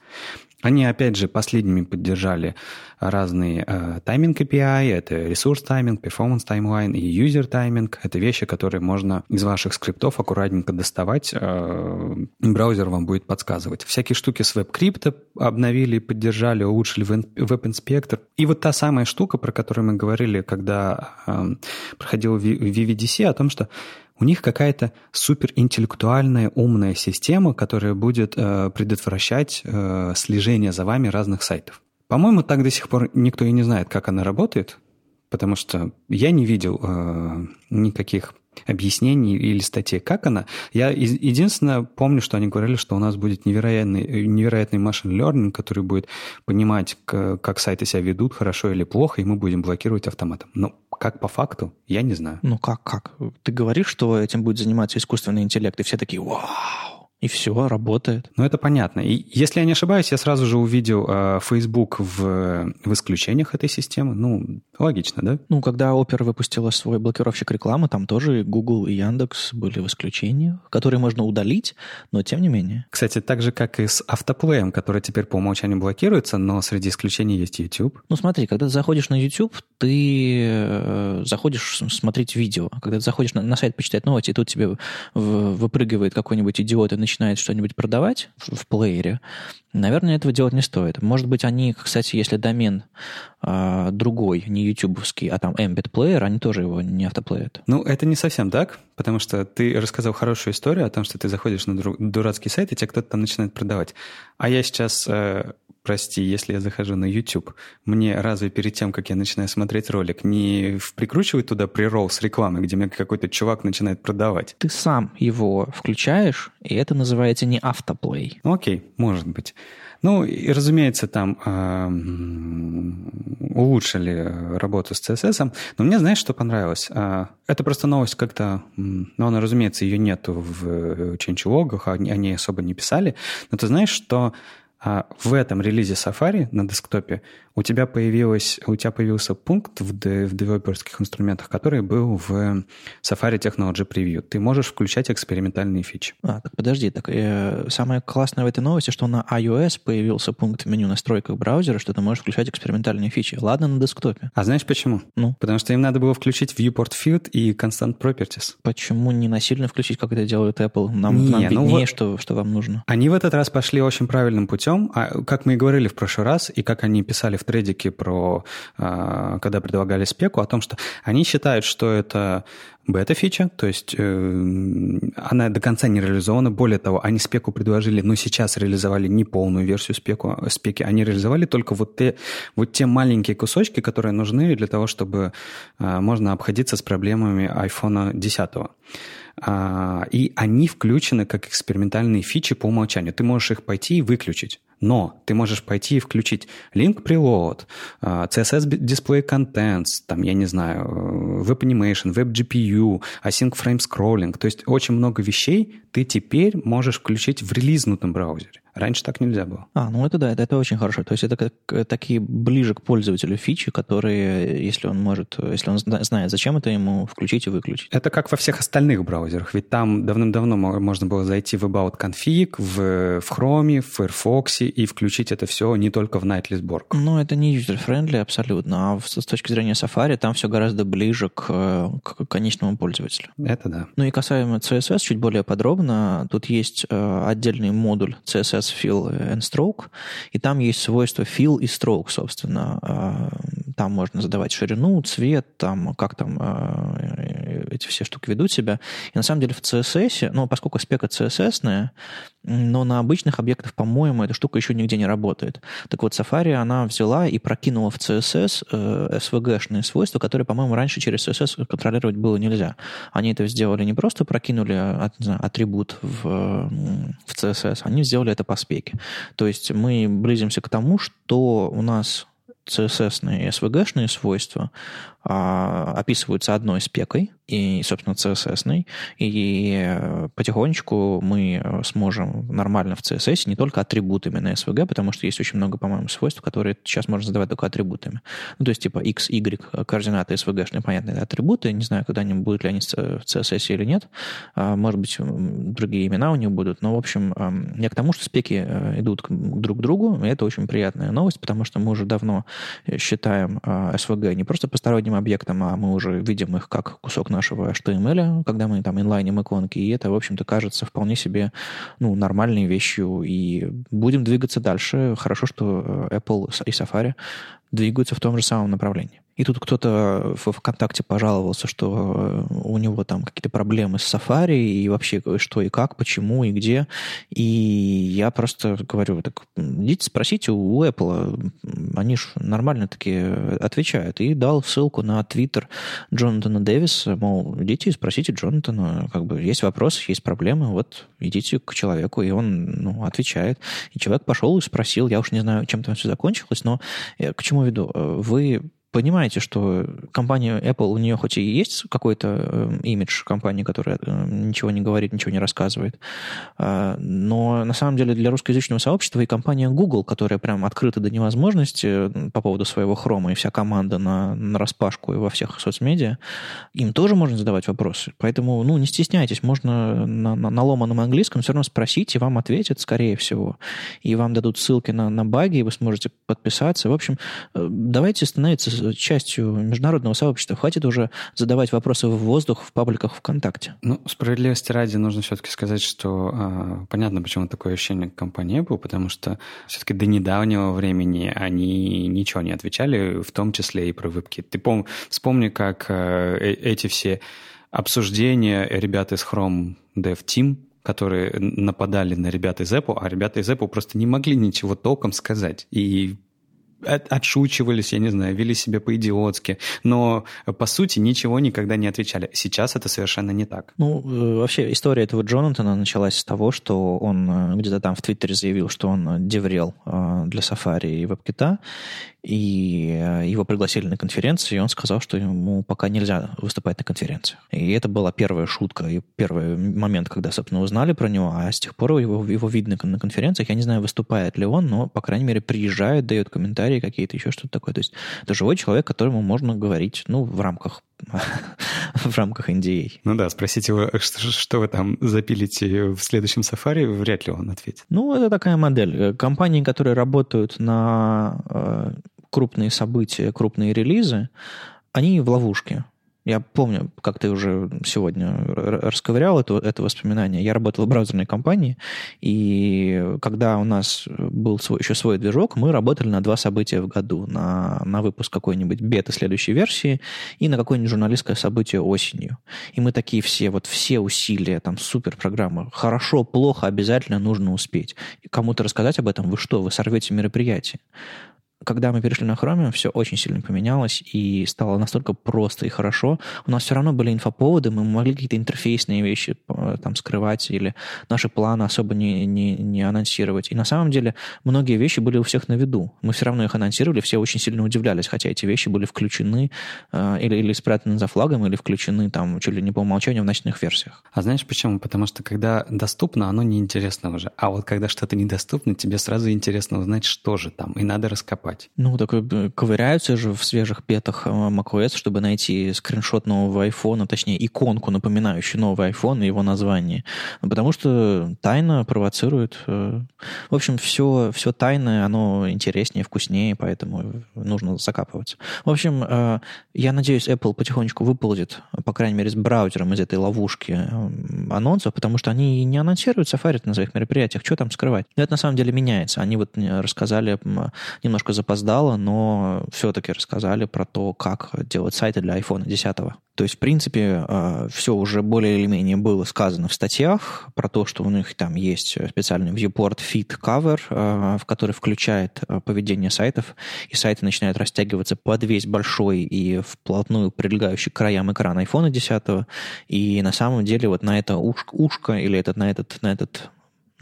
S1: Они, опять же, последними поддержали разные э, тайминг API, это ресурс тайминг, performance timeline и user тайминг. Это вещи, которые можно из ваших скриптов аккуратненько доставать, э, браузер вам будет подсказывать. Всякие штуки с WebCrypt обновили, поддержали, улучшили веб-инспектор. И вот та самая штука, про которую мы говорили, когда э, проходил VVDC, о том, что у них какая-то суперинтеллектуальная умная система, которая будет э, предотвращать э, слежение за вами разных сайтов. По-моему, так до сих пор никто и не знает, как она работает, потому что я не видел э, никаких объяснений или статей, как она. Я единственное помню, что они говорили, что у нас будет невероятный, невероятный машин learning, который будет понимать, как сайты себя ведут, хорошо или плохо, и мы будем блокировать автоматом. Но как по факту, я не знаю.
S2: Ну как, как? Ты говоришь, что этим будет заниматься искусственный интеллект, и все такие, вау, и все, работает.
S1: Ну, это понятно. И если я не ошибаюсь, я сразу же увидел э, Facebook в, в исключениях этой системы. Ну, логично, да?
S2: Ну, когда Opera выпустила свой блокировщик рекламы, там тоже Google и Яндекс были в исключениях, которые можно удалить, но тем не менее.
S1: Кстати, так же, как и с автоплеем, который теперь по умолчанию блокируется, но среди исключений есть YouTube.
S2: Ну, смотри, когда ты заходишь на YouTube, ты э, заходишь смотреть видео. Когда ты заходишь на, на сайт почитать новости, и тут тебе выпрыгивает какой-нибудь идиот и начинает начинает что-нибудь продавать в, плеере, наверное, этого делать не стоит. Может быть, они, кстати, если домен э, другой, не ютубовский, а там Embed Player, они тоже его не автоплеят.
S1: Ну, это не совсем так, потому что ты рассказал хорошую историю о том, что ты заходишь на дурацкий сайт, и тебе кто-то там начинает продавать. А я сейчас э, прости, если я захожу на YouTube, мне разве перед тем, как я начинаю смотреть ролик, не прикручивать туда прирол с рекламы, где мне какой-то чувак начинает продавать?
S2: Ты сам его включаешь, и это называется не автоплей.
S1: Окей, может быть. Ну, и, разумеется, там э, улучшили работу с CSS. Но мне, знаешь, что понравилось? Э, это просто новость как-то... Ну, она, разумеется, ее нету в changelog'ах, они, они особо не писали. Но ты знаешь, что а в этом релизе Safari на десктопе у тебя, появилось, у тебя появился пункт в, де, в девелоперских инструментах, который был в Safari Technology Preview. Ты можешь включать экспериментальные фичи.
S2: А, так подожди, так э, самое классное в этой новости, что на iOS появился пункт в меню настройках браузера, что ты можешь включать экспериментальные фичи. Ладно, на десктопе.
S1: А знаешь почему?
S2: Ну?
S1: Потому что им надо было включить Viewport Field и Constant Properties.
S2: Почему не насильно включить, как это делает Apple? Нам, не, нам ну виднее, вот что, что вам нужно.
S1: Они в этот раз пошли очень правильным путем. А, как мы и говорили в прошлый раз, и как они писали в тредике про, а, когда предлагали спеку, о том, что они считают, что это бета-фича, то есть э, она до конца не реализована. Более того, они спеку предложили, но сейчас реализовали не полную версию спеку, спеки, они реализовали только вот те, вот те маленькие кусочки, которые нужны для того, чтобы э, можно обходиться с проблемами iPhone 10. А, и они включены как экспериментальные фичи по умолчанию. Ты можешь их пойти и выключить. Но ты можешь пойти и включить link preload, а, CSS display contents, там, я не знаю, э, web animation, web GPU, async frame scrolling. То есть очень много вещей ты теперь можешь включить в релизнутом браузере. Раньше так нельзя было.
S2: А, ну это да, это, это очень хорошо. То есть это как э, такие ближе к пользователю фичи, которые, если он может, если он знает, зачем это ему, включить и выключить.
S1: Это как во всех остальных браузерах. Ведь там давным-давно можно было зайти в About Config, в, в Chrome, в Firefox и включить это все не только в Nightly сборку.
S2: Ну, это не user-friendly абсолютно, а с точки зрения Safari там все гораздо ближе к, к конечному пользователю.
S1: Это да.
S2: Ну и касаемо CSS, чуть более подробно, тут есть э, отдельный модуль CSS CSS fill and stroke, и там есть свойства fill и stroke, собственно. А, там можно задавать ширину, цвет, там, как там а, эти все штуки ведут себя. И на самом деле в CSS, ну, поскольку спека CSS, но на обычных объектах, по-моему, эта штука еще нигде не работает. Так вот, Safari, она взяла и прокинула в CSS э, SVG-шные свойства, которые, по-моему, раньше через CSS контролировать было нельзя. Они это сделали не просто прокинули а, не знаю, атрибут в, в CSS, они сделали это по спеке. То есть мы близимся к тому, что у нас CSS-ные и SVG-шные свойства а, описываются одной спекой, и, собственно, CSS, и потихонечку мы сможем нормально в CSS не только атрибутами на SVG, потому что есть очень много, по-моему, свойств, которые сейчас можно задавать только атрибутами. Ну, то есть, типа, x, y, координаты SVG, понятные это не знаю, когда-нибудь будут ли они в CSS или нет, а, может быть, другие имена у них будут, но, в общем, я к тому, что спеки э, идут друг к другу, и это очень приятная новость, потому что мы уже давно считаем SVG а, не просто посторонним объектом, а мы уже видим их как кусок нашего HTML, когда мы там инлайним иконки, и это, в общем-то, кажется вполне себе ну, нормальной вещью, и будем двигаться дальше. Хорошо, что э, Apple и Safari двигаются в том же самом направлении. И тут кто-то в ВКонтакте пожаловался, что э, у него там какие-то проблемы с Safari, и вообще что и как, почему и где. И я просто говорю, так идите спросите у Apple, они же нормально таки отвечают. И дал ссылку на твиттер Джонатана Дэвиса, мол, идите и спросите Джонатана, как бы есть вопросы, есть проблемы, вот идите к человеку, и он ну, отвечает. И человек пошел и спросил, я уж не знаю, чем там все закончилось, но э, к чему веду? Э, вы понимаете, что компания Apple, у нее хоть и есть какой-то э, имидж компании, которая э, ничего не говорит, ничего не рассказывает, э, но на самом деле для русскоязычного сообщества и компания Google, которая прям открыта до невозможности по поводу своего хрома, и вся команда на, на распашку и во всех соцмедиа, им тоже можно задавать вопросы. Поэтому, ну, не стесняйтесь, можно на, на, на ломаном английском все равно спросить, и вам ответят, скорее всего. И вам дадут ссылки на, на баги, и вы сможете подписаться. В общем, давайте становиться частью международного сообщества. Хватит уже задавать вопросы в воздух в пабликах ВКонтакте.
S1: Ну, справедливости ради нужно все-таки сказать, что э, понятно, почему такое ощущение к компании Apple, потому что все-таки до недавнего времени они ничего не отвечали, в том числе и про веб-кит. Ты пом- вспомни, как э, э эти все обсуждения ребят из Chrome Dev Team которые нападали на ребят из Apple, а ребята из Apple просто не могли ничего толком сказать. И отшучивались, я не знаю, вели себя по-идиотски, но по сути ничего никогда не отвечали. Сейчас это совершенно не так.
S2: Ну, э, вообще история этого Джонатана началась с того, что он э, где-то там в Твиттере заявил, что он деврел э, для Safari и WebKit, и его пригласили на конференцию, и он сказал, что ему пока нельзя выступать на конференции. И это была первая шутка, и первый момент, когда, собственно, узнали про него, а с тех пор его, его видно на конференциях. Я не знаю, выступает ли он, но, по крайней мере, приезжает, дает комментарии какие-то, еще что-то такое. То есть это живой человек, которому можно говорить, ну, в рамках (laughs) в рамках NDA.
S1: Ну да, спросите его, что, что вы там запилите в следующем сафари, вряд ли он ответит.
S2: Ну, это такая модель. Компании, которые работают на э, крупные события, крупные релизы, они в ловушке. Я помню, как ты уже сегодня расковырял это, это воспоминание. Я работал в браузерной компании, и когда у нас был свой, еще свой движок, мы работали на два события в году. На, на выпуск какой-нибудь бета следующей версии и на какое-нибудь журналистское событие осенью. И мы такие все, вот все усилия, там, супер программа, хорошо, плохо, обязательно нужно успеть. Кому-то рассказать об этом, вы что, вы сорвете мероприятие когда мы перешли на Chromium, все очень сильно поменялось и стало настолько просто и хорошо. У нас все равно были инфоповоды, мы могли какие-то интерфейсные вещи э, там скрывать или наши планы особо не, не, не анонсировать. И на самом деле многие вещи были у всех на виду. Мы все равно их анонсировали, все очень сильно удивлялись, хотя эти вещи были включены э, или, или спрятаны за флагом, или включены там чуть ли не по умолчанию в ночных версиях.
S1: А знаешь почему? Потому что когда доступно, оно неинтересно уже. А вот когда что-то недоступно, тебе сразу интересно узнать, что же там, и надо раскопать покупать.
S2: Ну, так э, ковыряются же в свежих петах э, macOS, чтобы найти скриншот нового iPhone, точнее, иконку, напоминающую новый iPhone и его название. Потому что тайна провоцирует. Э, в общем, все, все тайное, оно интереснее, вкуснее, поэтому нужно закапываться. В общем, я надеюсь, Apple потихонечку выползет, по крайней мере, с браузером из этой ловушки анонсов, потому что они не анонсируют Safari на своих мероприятиях. Что там скрывать? Но это на самом деле меняется. Они вот рассказали немножко за запоздало, но все-таки рассказали про то, как делать сайты для iPhone 10. То есть, в принципе, э, все уже более или менее было сказано в статьях про то, что у них там есть специальный viewport feed cover, э, в который включает э, поведение сайтов, и сайты начинают растягиваться под весь большой и вплотную прилегающий к краям экрана iPhone 10. И на самом деле вот на это ушко, ушко или этот, на этот, на этот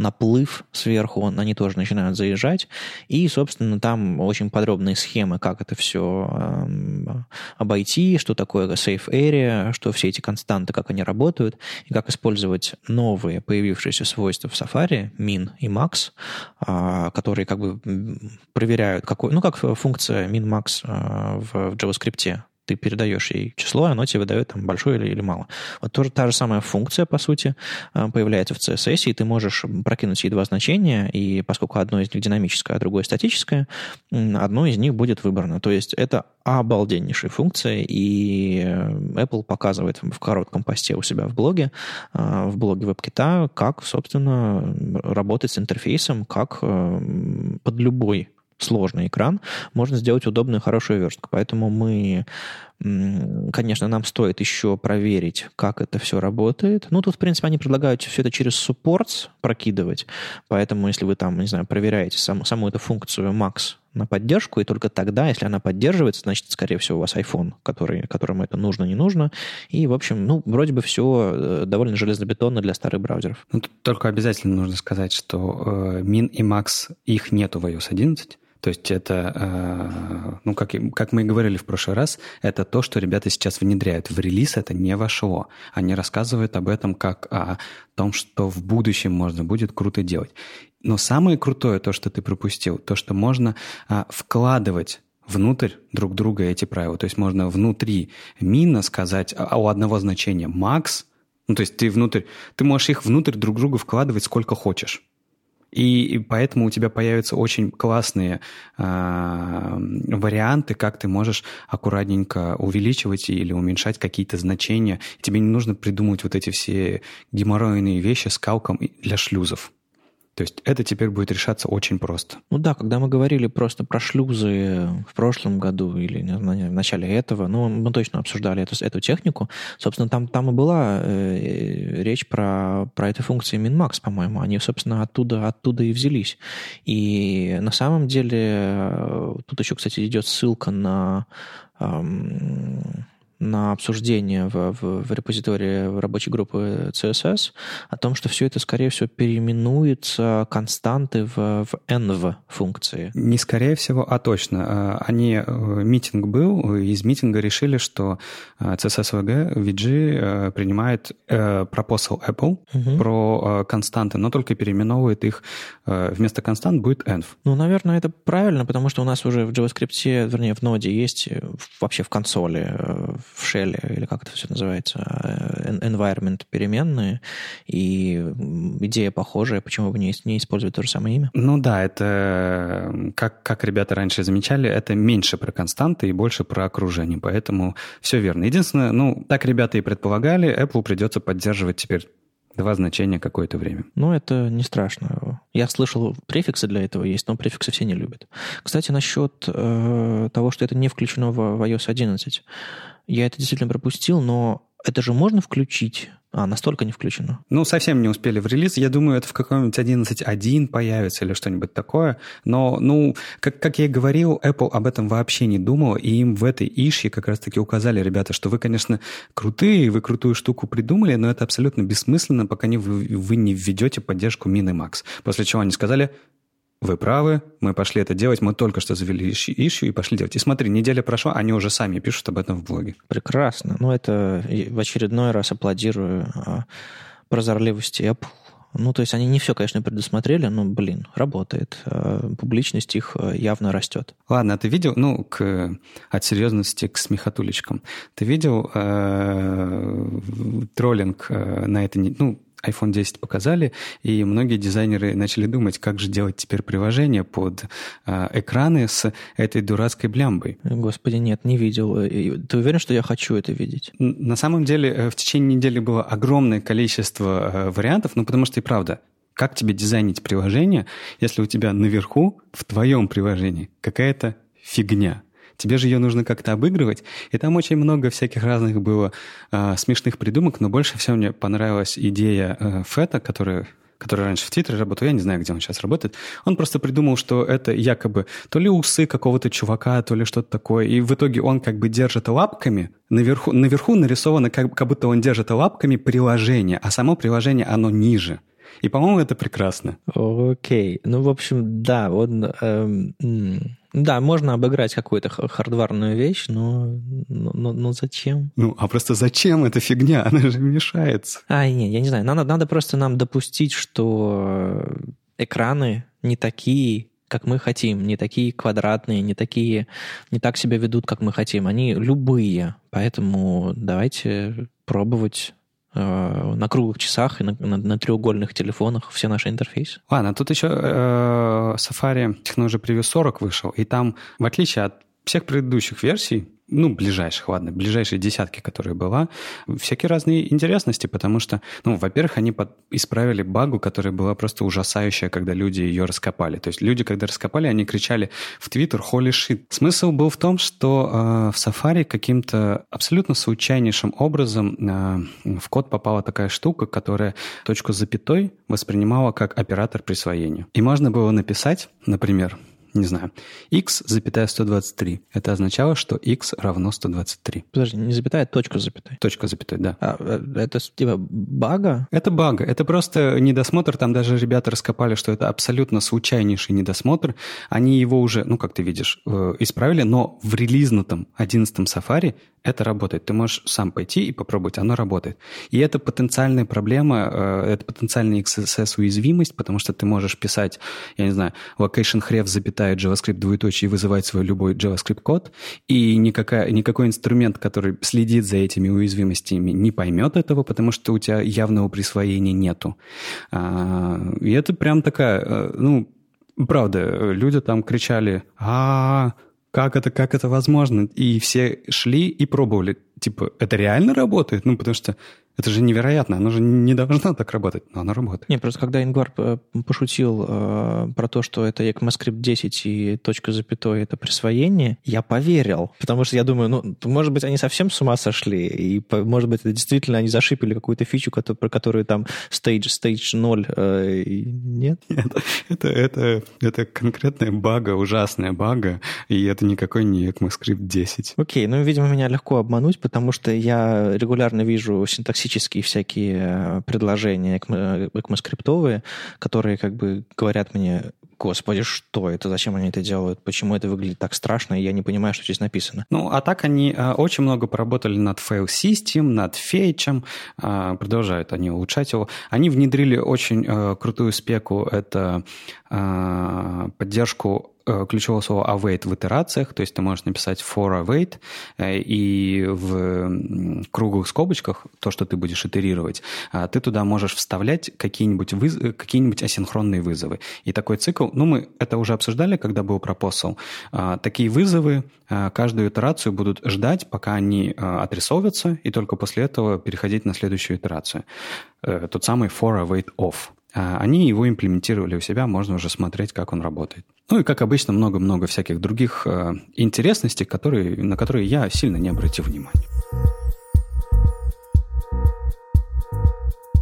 S2: наплыв сверху, они тоже начинают заезжать. И, собственно, там очень подробные схемы, как это все эм, обойти, что такое safe area, что все эти константы, как они работают, и как использовать новые появившиеся свойства в Safari, min и max, э, которые как бы проверяют, какой, ну, как функция min-max э, в, в JavaScript ты передаешь ей число, оно тебе выдает там большое или, или мало. Вот тоже та же самая функция, по сути, э, появляется в CSS, и ты можешь прокинуть ей два значения, и поскольку одно из них динамическое, а другое статическое, одно из них будет выбрано. То есть это обалденнейшая функция, и э, Apple показывает в коротком посте у себя в блоге, э, в блоге WebKit, как, собственно, работать с интерфейсом, как под любой сложный экран, можно сделать удобную, хорошую верстку. Поэтому мы, конечно, нам стоит еще проверить, как это все работает. Ну, тут, в принципе, они предлагают все это через supports прокидывать. Поэтому, если вы там, не знаю, проверяете саму, саму эту функцию Max на поддержку, и только тогда, если она поддерживается, значит, скорее всего, у вас iPhone, который, которому это нужно, не нужно. И, в общем, ну, вроде бы все э, довольно железобетонно для старых браузеров.
S1: Ну, тут только обязательно нужно сказать, что э, Min и Max, их нету в iOS 11, то есть это, э, ну, как, как мы и говорили в прошлый раз, это то, что ребята сейчас внедряют. В релиз это не вошло. Они рассказывают об этом как о том, что в будущем можно будет круто делать. Но самое крутое, то, что ты пропустил, то, что можно а, вкладывать внутрь друг друга эти правила. То есть можно внутри мина сказать а, у одного значения max, ну, то есть ты внутрь, ты можешь их внутрь друг друга вкладывать сколько хочешь. И поэтому у тебя появятся очень классные э, варианты, как ты можешь аккуратненько увеличивать или уменьшать какие-то значения. Тебе не нужно придумывать вот эти все геморройные вещи с калком для шлюзов. То есть это теперь будет решаться очень просто.
S2: Ну да, когда мы говорили просто про шлюзы в прошлом году или в начале этого, ну, мы точно обсуждали эту, эту технику. Собственно, там, там и была э, речь про, про эти функции min-max, по-моему. Они, собственно, оттуда, оттуда и взялись. И на самом деле э, тут еще, кстати, идет ссылка на эм, на обсуждение в, в, в репозитории рабочей группы CSS о том, что все это, скорее всего, переименуется константы в, в env функции.
S1: Не скорее всего, а точно. А, они, э, митинг был, из митинга решили, что э, CSS-VG, VG э, принимает proposal Apple угу. про константы, но только переименовывает их, вместо констант будет env.
S2: Ну, наверное, это правильно, потому что у нас уже в JavaScript, вернее, в ноде есть вообще в консоли в shell, или как это все называется, э, environment переменные, и идея похожая, почему бы не, не использовать то же самое имя?
S1: Ну да, это, как, как ребята раньше замечали, это меньше про константы и больше про окружение, поэтому все верно. Единственное, ну, так ребята и предполагали, Apple придется поддерживать теперь два значения какое-то время.
S2: Ну, это не страшно. Я слышал, префиксы для этого есть, но префиксы все не любят. Кстати, насчет э, того, что это не включено в, в iOS 11. Я это действительно пропустил, но это же можно включить? А, настолько не включено.
S1: Ну, совсем не успели в релиз. Я думаю, это в каком-нибудь 11.1 появится или что-нибудь такое. Но, ну, как, как я и говорил, Apple об этом вообще не думал, и им в этой ишье как раз-таки указали, ребята, что вы, конечно, крутые, вы крутую штуку придумали, но это абсолютно бессмысленно, пока не, вы, вы не введете поддержку Min Max. После чего они сказали, вы правы, мы пошли это делать, мы только что завели ищу и пошли делать. И смотри, неделя прошла, они уже сами пишут об этом в блоге.
S2: Прекрасно. Ну, это в очередной раз аплодирую а, прозорливости Apple. Ну, то есть они не все, конечно, предусмотрели, но, блин, работает. А, публичность их а, явно растет.
S1: Ладно, а ты видел, ну, к, от серьезности к смехотулечкам, ты видел э, троллинг на это, ну, iPhone 10 показали, и многие дизайнеры начали думать, как же делать теперь приложение под э, экраны с этой дурацкой блямбой.
S2: Господи, нет, не видел. Ты уверен, что я хочу это видеть?
S1: На самом деле, э, в течение недели было огромное количество э, вариантов, ну, потому что и правда, как тебе дизайнить приложение, если у тебя наверху, в твоем приложении, какая-то фигня? Тебе же ее нужно как-то обыгрывать. И там очень много всяких разных было э, смешных придумок, но больше всего мне понравилась идея э, Фета, которая который раньше в Твиттере работал, я не знаю, где он сейчас работает, он просто придумал, что это якобы то ли усы какого-то чувака, то ли что-то такое, и в итоге он как бы держит лапками, наверху, наверху нарисовано, как, как будто он держит лапками приложение, а само приложение, оно ниже. И, по-моему, это прекрасно.
S2: Окей. Okay. Ну, в общем, да, он... Эм, да, можно обыграть какую-то хардварную вещь, но, но, но зачем?
S1: Ну, а просто зачем эта фигня? (laughs) Она же мешается.
S2: А, нет, я не знаю. Надо, надо просто нам допустить, что экраны не такие, как мы хотим, не такие квадратные, не такие, не так себя ведут, как мы хотим. Они любые. Поэтому давайте пробовать на круглых часах и на, на, на треугольных телефонах все наши интерфейсы.
S1: Ладно, тут еще э, Safari Technology Preview 40 вышел, и там, в отличие от всех предыдущих версий, ну, ближайших, ладно, ближайшие десятки, которые была, всякие разные интересности, потому что, ну, во-первых, они под... исправили багу, которая была просто ужасающая, когда люди ее раскопали. То есть люди, когда раскопали, они кричали в Твиттер «Holy shit». Смысл был в том, что э, в Safari каким-то абсолютно случайнейшим образом э, в код попала такая штука, которая точку запятой воспринимала как оператор присвоения. И можно было написать, например, не знаю, x, запятая 123. Это означало, что x равно 123.
S2: Подожди, не запятая, а точка запятой.
S1: Точка запятой, да.
S2: А, э, это типа бага?
S1: Это бага. Это просто недосмотр. Там даже ребята раскопали, что это абсолютно случайнейший недосмотр. Они его уже, ну, как ты видишь, э, исправили, но в релизнутом 11 Safari это работает. Ты можешь сам пойти и попробовать, оно работает. И это потенциальная проблема, э, это потенциальная XSS-уязвимость, потому что ты можешь писать, я не знаю, location href запятая JavaScript двоеточие и вызывать свой любой JavaScript код, и никакая, никакой инструмент, который следит за этими уязвимостями, не поймет этого, потому что у тебя явного присвоения нету. А, и это прям такая, э, ну, правда, люди там кричали, -а, -а как это, как это возможно? И все шли и пробовали. Типа, это реально работает? Ну, потому что это же невероятно, оно же не должно так работать, но оно работает.
S2: Не, просто когда Ингвар э, пошутил э, про то, что это ECMAScript 10 и точка запятой — это присвоение, я поверил, потому что я думаю, ну, может быть, они совсем с ума сошли, и, может быть, это действительно они зашипили какую-то фичу, которую, про которую там stage, stage 0, э, нет?
S1: Нет, это, это, это конкретная бага, ужасная бага, и это никакой не ECMAScript 10.
S2: Окей, ну, видимо, меня легко обмануть, потому что я регулярно вижу синтаксические всякие э, предложения экмоскриптовые, которые как бы говорят мне, господи, что это, зачем они это делают, почему это выглядит так страшно, и я не понимаю, что здесь написано.
S1: Ну, а так они э, очень много поработали над файл system, над фейчем, э, продолжают они улучшать его. Они внедрили очень крутую спеку, это поддержку Э, ключевого слова await в итерациях, то есть ты можешь написать for await, э, и в круглых скобочках, то, что ты будешь итерировать, э, ты туда можешь вставлять какие-нибудь, выз... какие-нибудь асинхронные вызовы. И такой цикл, ну, мы это уже обсуждали, когда был пропосл, такие вызовы каждую итерацию будут ждать, пока они отрисовываются, и только после этого переходить на следующую итерацию. Тот самый for await off. А, они его имплементировали у себя, можно уже смотреть, как он работает. Ну и, как обычно, много-много всяких других э, интересностей, которые, на которые я сильно не обратил внимания.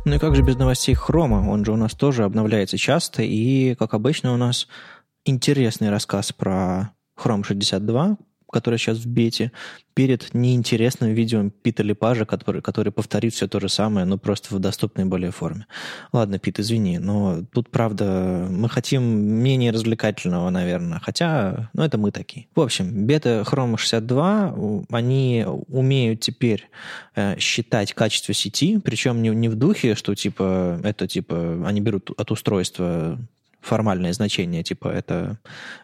S2: Ну и как же без новостей Хрома? Он же у нас тоже обновляется часто, и, как обычно, у нас интересный рассказ про Chrome 62, которая сейчас в бете, перед неинтересным видео Пита Липажа, который, который повторит все то же самое, но просто в доступной более форме. Ладно, Пит, извини, но тут, правда, мы хотим менее развлекательного, наверное, хотя, ну, это мы такие. В общем, бета Chrome 62, они умеют теперь э, считать качество сети, причем не, не в духе, что, типа, это, типа, они берут от устройства формальное значение, типа это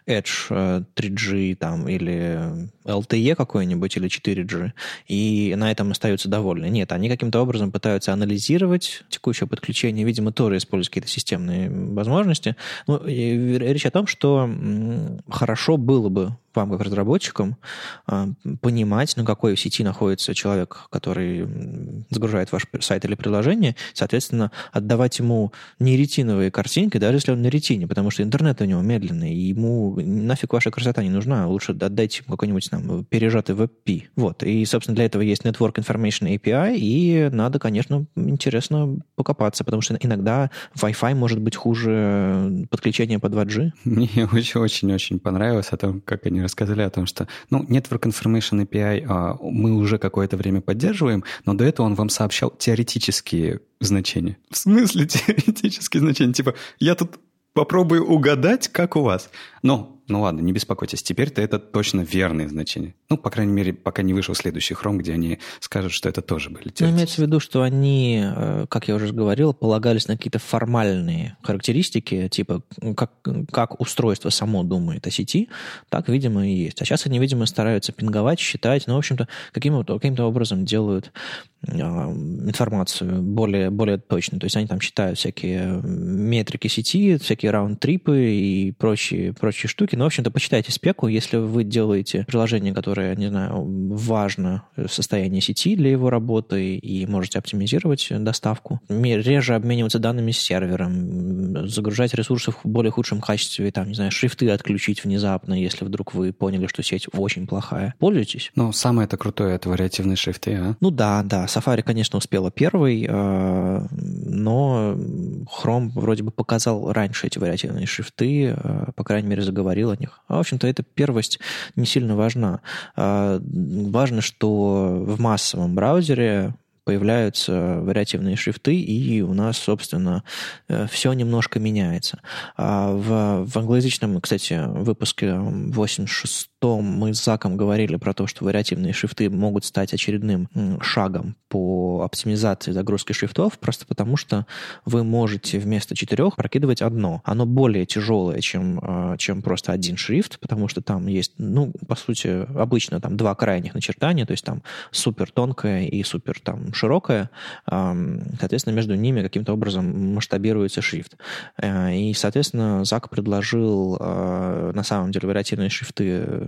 S2: Edge 3G э, там, или LTE какой-нибудь, или 4G, и на этом остаются довольны. Нет, они каким-то образом пытаются анализировать текущее подключение, видимо, тоже используют какие-то системные возможности. Ну, речь о том, что хорошо было бы вам, как разработчикам, а, понимать, на какой сети находится человек, который загружает ваш сайт или приложение, соответственно, отдавать ему не ретиновые картинки, даже если он на ретине, потому что интернет у него медленный, и ему нафиг ваша красота не нужна, лучше отдайте ему какой-нибудь там пережатый WebP. Вот, и, собственно, для этого есть Network Information API, и надо, конечно, интересно покопаться, потому что иногда Wi-Fi может быть хуже подключения по 2G.
S1: Мне очень-очень-очень понравилось о том, как они рассказали о том, что, ну, Network Information API а, мы уже какое-то время поддерживаем, но до этого он вам сообщал теоретические значения. В смысле (laughs) теоретические значения? Типа, я тут попробую угадать, как у вас. Но ну ладно, не беспокойтесь, теперь-то это точно верные значения. Ну, по крайней мере, пока не вышел следующий хром, где они скажут, что это тоже были
S2: Ну, имеется в виду, что они, э, как я уже говорил, полагались на какие-то формальные характеристики, типа как, как устройство само думает о сети, так, видимо, и есть. А сейчас они, видимо, стараются пинговать, считать, ну, в общем-то, каким-то каким образом делают э, информацию более, более точно. То есть они там считают всякие метрики сети, всякие раунд-трипы и прочие, прочие штуки, но, в общем-то, почитайте спеку, если вы делаете приложение, которое, не знаю, важно в состоянии сети для его работы и можете оптимизировать доставку, реже обмениваться данными с сервером, загружать ресурсы в более худшем качестве, там, не знаю, шрифты отключить внезапно, если вдруг вы поняли, что сеть очень плохая. Пользуйтесь.
S1: Ну, самое это крутое — это вариативные шрифты, а?
S2: Ну да, да. Safari, конечно, успела первый, э, но Chrome вроде бы показал раньше эти вариативные шрифты, э, по крайней мере, заговорил говорил о них. А, в общем-то, эта первость не сильно важна. А, важно, что в массовом браузере появляются вариативные шрифты, и у нас, собственно, э, все немножко меняется. А в, в англоязычном, кстати, выпуске 86 мы с Заком говорили про то, что вариативные шрифты могут стать очередным шагом по оптимизации загрузки шрифтов, просто потому что вы можете вместо четырех прокидывать одно. Оно более тяжелое, чем, а, чем просто один шрифт, потому что там есть, ну, по сути, обычно там два крайних начертания, то есть там супер тонкое и супер там широкая, соответственно, между ними каким-то образом масштабируется шрифт. Э, и, соответственно, Зак предложил э, на самом деле вариативные шрифты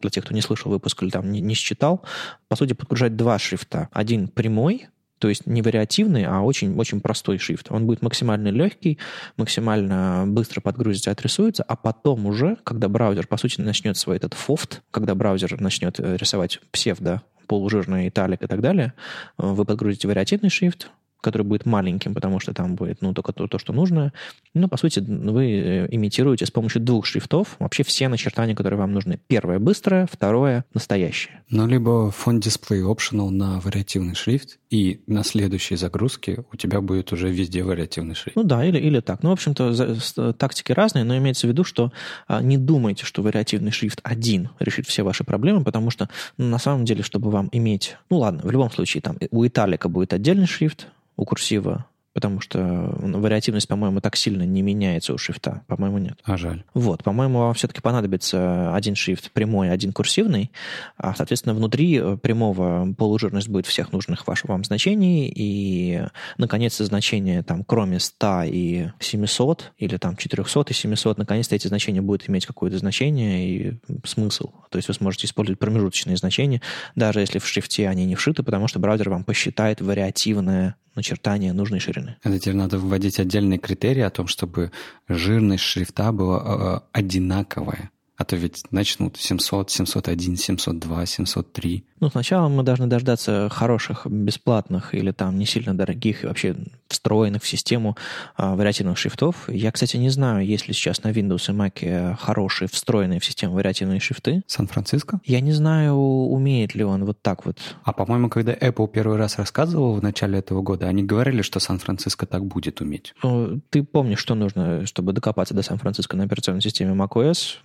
S2: для тех, кто не слышал выпуск или там не, считал, по сути, подгружать два шрифта. Один прямой, то есть не вариативный, а очень, очень простой шрифт. Он будет максимально легкий, максимально быстро подгрузится и отрисуется, а потом уже, когда браузер, по сути, начнет свой этот фофт, когда браузер начнет э, рисовать псевдо полужирный италик и так далее, э, вы подгрузите вариативный шрифт, который будет маленьким, потому что там будет ну, только то, то, что нужно. Но, по сути, вы э, имитируете с помощью двух шрифтов вообще все начертания, которые вам нужны. Первое – быстрое, второе – настоящее.
S1: Ну, либо фон дисплей optional на вариативный шрифт, и на следующей загрузке у тебя будет уже везде вариативный шрифт.
S2: Ну да, или, или так. Ну, в общем-то, тактики разные, но имеется в виду, что а, не думайте, что вариативный шрифт один решит все ваши проблемы, потому что ну, на самом деле, чтобы вам иметь... Ну ладно, в любом случае, там у италика будет отдельный шрифт, у курсива потому что вариативность, по-моему, так сильно не меняется у шрифта. По-моему, нет.
S1: А жаль.
S2: Вот, по-моему, вам все-таки понадобится один шрифт прямой, один курсивный, а, соответственно, внутри э, прямого полужирность будет всех нужных ваших вам значений, и, наконец-то, значения там, кроме 100 и 700, или там 400 и 700, наконец-то эти значения будут иметь какое-то значение и смысл. То есть вы сможете использовать промежуточные значения, даже если в шрифте они не вшиты, потому что браузер вам посчитает вариативное начертание нужной ширины.
S1: Это теперь надо вводить отдельные критерии о том, чтобы жирность шрифта была э, одинаковая. А то ведь начнут 700, 701, 702, 703.
S2: Ну, сначала мы должны дождаться хороших, бесплатных или там не сильно дорогих и вообще встроенных в систему а, вариативных шрифтов. Я, кстати, не знаю, есть ли сейчас на Windows и Mac хорошие, встроенные в систему вариативные шрифты.
S1: Сан-Франциско?
S2: Я не знаю, умеет ли он вот так вот.
S1: А, по-моему, когда Apple первый раз рассказывал в начале этого года, они говорили, что Сан-Франциско так будет уметь.
S2: Ну, ты помнишь, что нужно, чтобы докопаться до Сан-Франциско на операционной системе macOS?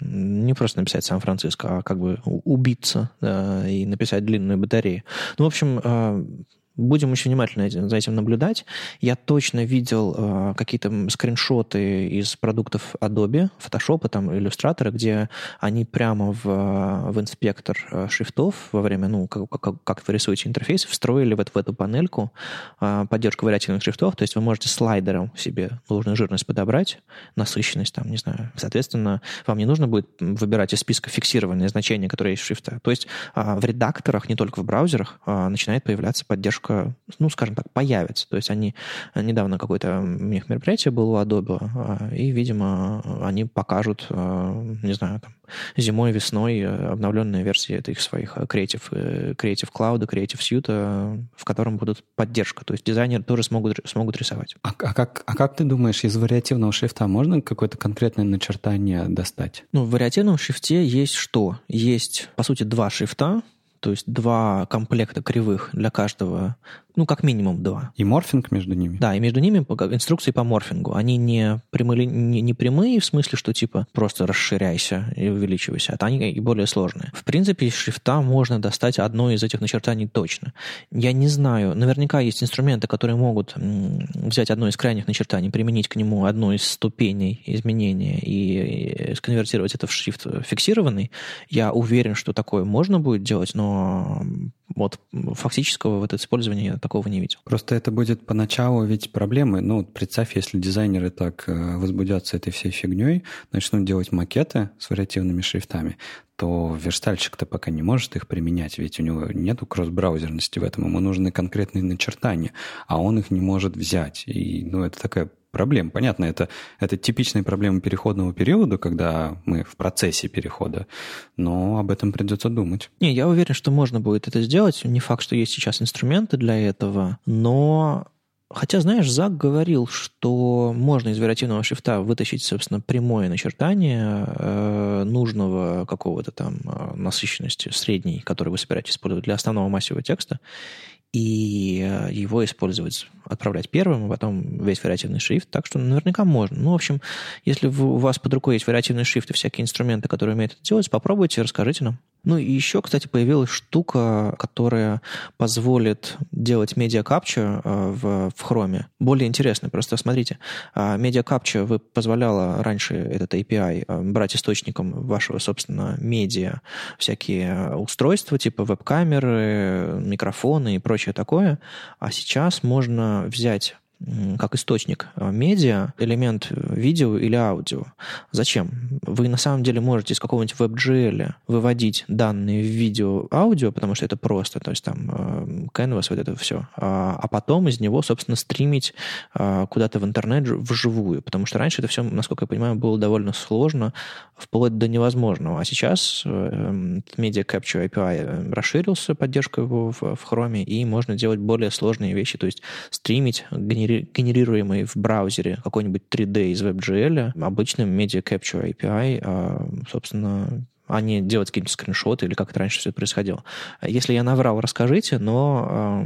S2: Не просто написать Сан-Франциско, а как бы убиться да, и написать длинную батарею. Ну, в общем, а, Будем очень внимательно за этим наблюдать. Я точно видел э, какие-то скриншоты из продуктов Adobe, Photoshop, там, иллюстратора, где они прямо в, в инспектор э, шрифтов во время, ну, как, как, как вы рисуете интерфейс, встроили в, в эту панельку э, поддержку вариативных шрифтов, то есть вы можете слайдером себе нужную жирность подобрать, насыщенность, там, не знаю. Соответственно, вам не нужно будет выбирать из списка фиксированные значения, которые есть шрифта. То есть э, в редакторах, не только в браузерах, э, начинает появляться поддержка немножко, ну, скажем так, появятся. То есть они недавно какое-то у них мероприятие было у Adobe, а, и, видимо, они покажут, а, не знаю, там, зимой, весной обновленные версии этих своих Creative, э, Creative Cloud, Creative Suite, в котором будут поддержка. То есть дизайнеры тоже смогут, смогут рисовать.
S1: А, а, как, а как ты думаешь, из вариативного шрифта можно какое-то конкретное начертание достать?
S2: Ну, в вариативном шрифте есть что? Есть, по сути, два шрифта, то есть два комплекта кривых для каждого ну, как минимум два.
S1: И морфинг между ними?
S2: Да, и между ними инструкции по морфингу. Они не прямые, не, не прямые в смысле, что типа просто расширяйся и увеличивайся, а они и более сложные. В принципе, из шрифта можно достать одно из этих начертаний точно. Я не знаю, наверняка есть инструменты, которые могут взять одно из крайних начертаний, применить к нему одну из ступеней изменения и, и сконвертировать это в шрифт фиксированный. Я уверен, что такое можно будет делать, но вот фактического вот использования такого не видел.
S1: Просто это будет поначалу ведь проблемы. Ну, представь, если дизайнеры так э, возбудятся этой всей фигней, начнут делать макеты с вариативными шрифтами, то верстальщик-то пока не может их применять, ведь у него нет кросс-браузерности в этом, ему нужны конкретные начертания, а он их не может взять. И, ну, это такая проблем. Понятно, это, это типичные проблемы переходного периода, когда мы в процессе перехода, но об этом придется думать.
S2: Не, я уверен, что можно будет это сделать. Не факт, что есть сейчас инструменты для этого, но Хотя, знаешь, Зак говорил, что можно из вариативного шрифта вытащить, собственно, прямое начертание э, нужного какого-то там э, насыщенности средней, который вы собираетесь использовать для основного массового текста, и э, его использовать, отправлять первым, а потом весь вариативный шрифт. Так что наверняка можно. Ну, в общем, если у вас под рукой есть вариативный шрифт и всякие инструменты, которые умеют это делать, попробуйте, расскажите нам. Ну и еще, кстати, появилась штука, которая позволит делать медиа капча э, в, в Chrome. Более интересно, просто смотрите. Медиа капча вы позволяла раньше этот API э, брать источником вашего, собственно, медиа всякие устройства, типа веб-камеры, микрофоны и прочее такое. А сейчас можно взять как источник э, медиа, элемент видео или аудио. Зачем? Вы на самом деле можете из какого-нибудь WebGL выводить данные в видео, аудио, потому что это просто, то есть там э, Canvas, вот это все, а, а потом из него, собственно, стримить э, куда-то в интернет вживую, потому что раньше это все, насколько я понимаю, было довольно сложно, вплоть до невозможного. А сейчас Media Capture API расширился, поддержка его в, в Chrome, и можно делать более сложные вещи, то есть стримить, генерировать генерируемый в браузере какой-нибудь 3D из WebGL обычным Media Capture API, а, собственно, а не делать какие-нибудь скриншоты или как это раньше все происходило. Если я наврал, расскажите, но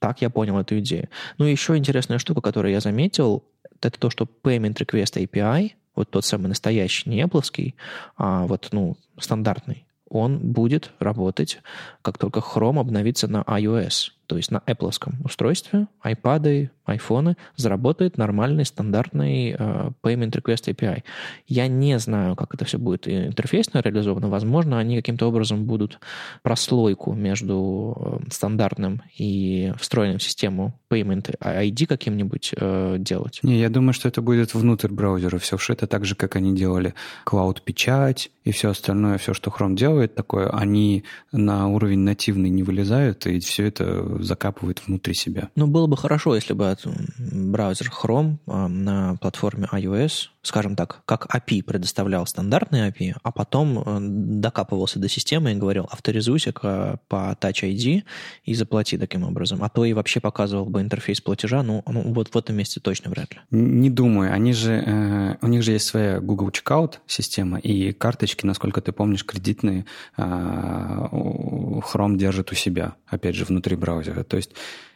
S2: так я понял эту идею. Ну, еще интересная штука, которую я заметил, это то, что Payment Request API, вот тот самый настоящий, не Apple, а вот, ну, стандартный, он будет работать, как только Chrome обновится на iOS, то есть на Apple устройстве, iPad, iPhone, заработает нормальный стандартный э, Payment Request API. Я не знаю, как это все будет интерфейсно реализовано. Возможно, они каким-то образом будут прослойку между э, стандартным и встроенным систему Payment ID каким-нибудь э, делать.
S1: Не, я думаю, что это будет внутрь браузера все вшито, так же, как они делали Cloud-печать и все остальное, все, что Chrome делает такое, они на уровень нативный не вылезают, и все это закапывает внутри себя.
S2: Ну, было бы хорошо, если бы браузер Chrome а, на платформе iOS, скажем так, как API предоставлял стандартный API, а потом э, докапывался до системы и говорил, авторизуйся по Touch ID и заплати таким образом. А то и вообще показывал бы интерфейс платежа, ну, ну вот в этом месте точно вряд ли.
S1: Не думаю. Они же, э, у них же есть своя Google Checkout система, и карточки, насколько ты помнишь, кредитные э, Chrome держит у себя, опять же, внутри браузера. То есть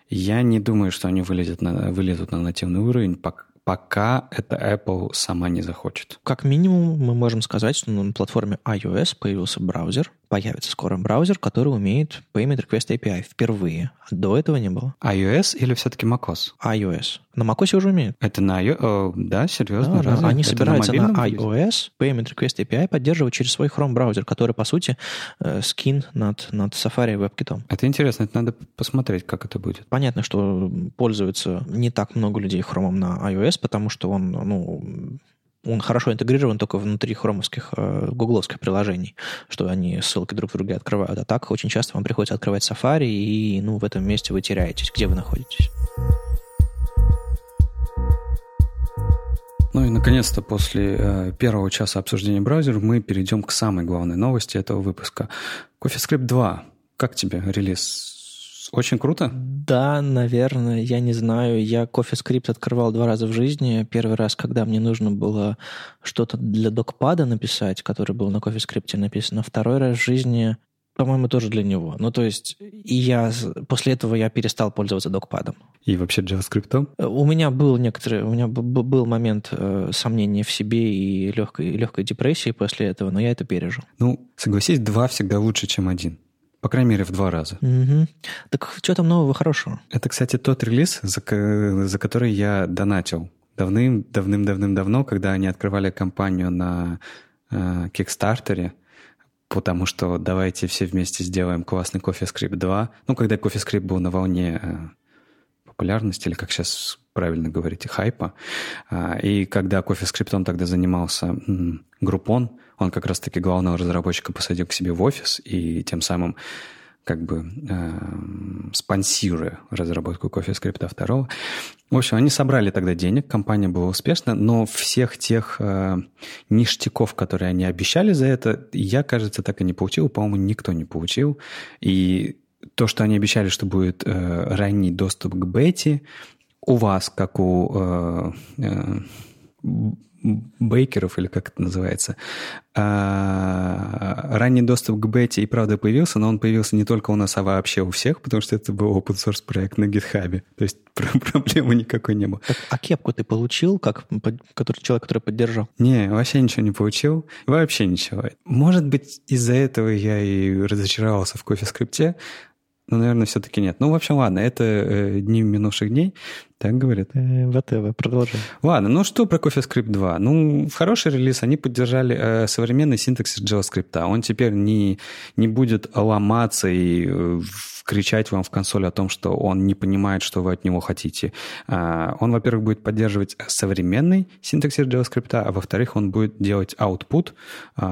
S1: я не думаю, что они вылезут на, вылезут на нативный уровень, пока, пока это Apple сама не захочет.
S2: Как минимум мы можем сказать, что на платформе iOS появился браузер, появится скоро браузер, который умеет Payment Request API впервые. До этого не было.
S1: iOS или все-таки macOS?
S2: iOS. На macOS уже умеют.
S1: Это на iOS? Да, серьезно?
S2: Да, да. Они
S1: Это
S2: собираются на,
S1: на
S2: iOS. Payment Request API поддерживать через свой Chrome браузер, который, по сути, э, скин над, над Safari и WebKit.
S1: Это интересно, это надо посмотреть, как это будет.
S2: Понятно, что пользуется не так много людей Chrome на iOS, потому что он, ну, он хорошо интегрирован только внутри хромовских, э, гугловских приложений, что они ссылки друг в друге открывают. А так очень часто вам приходится открывать Safari, и ну, в этом месте вы теряетесь, где вы находитесь.
S1: Ну и, наконец-то, после э, первого часа обсуждения браузера мы перейдем к самой главной новости этого выпуска. CoffeeScript 2. Как тебе релиз? Очень круто?
S2: Да, наверное, я не знаю. Я CoffeeScript открывал два раза в жизни. Первый раз, когда мне нужно было что-то для докпада написать, который был на CoffeeScript написан. А второй раз в жизни по-моему, тоже для него. Ну, то есть, и я после этого я перестал пользоваться докпадом.
S1: И вообще JavaScript?
S2: У меня был некоторый, у меня был момент э, сомнения в себе и легкой, легкой депрессии после этого, но я это пережил.
S1: Ну, согласись, два всегда лучше, чем один. По крайней мере, в два раза.
S2: Угу. Так что там нового хорошего?
S1: Это, кстати, тот релиз, за, за который я донатил давным, давным-давным-давно, когда они открывали кампанию на э, Кикстартере, потому что давайте все вместе сделаем классный CoffeeScript 2. Ну, когда CoffeeScript был на волне э, популярности, или как сейчас правильно говорите, хайпа. Э, и когда CoffeeScript он тогда занимался Groupon, он как раз-таки главного разработчика посадил к себе в офис и тем самым как бы э, спонсируя разработку CoffeeScript 2. В общем, они собрали тогда денег, компания была успешна, но всех тех э, ништяков, которые они обещали за это, я, кажется, так и не получил. По-моему, никто не получил. И то, что они обещали, что будет э, ранний доступ к бете, у вас, как у э, э, бейкеров, или как это называется, а, ранний доступ к бете и правда появился, но он появился не только у нас, а вообще у всех, потому что это был open source проект на GitHub. То есть (laughs) проблемы никакой не было.
S2: Так, а кепку ты получил, как который, человек, который поддержал?
S1: Не, вообще ничего не получил. Вообще ничего. Может быть, из-за этого я и разочаровался в кофе-скрипте, ну, наверное, все-таки нет. Ну, в общем, ладно, это э, дни минувших дней. Так говорят.
S2: Э, whatever, продолжим.
S1: Ладно, ну что про CoffeeScript 2? Ну, хороший релиз они поддержали э, современный синтаксис JavaScript. Он теперь не, не будет ломаться и э, кричать вам в консоль о том, что он не понимает, что вы от него хотите. Э, он, во-первых, будет поддерживать современный синтаксис JavaScript, а во-вторых, он будет делать output э,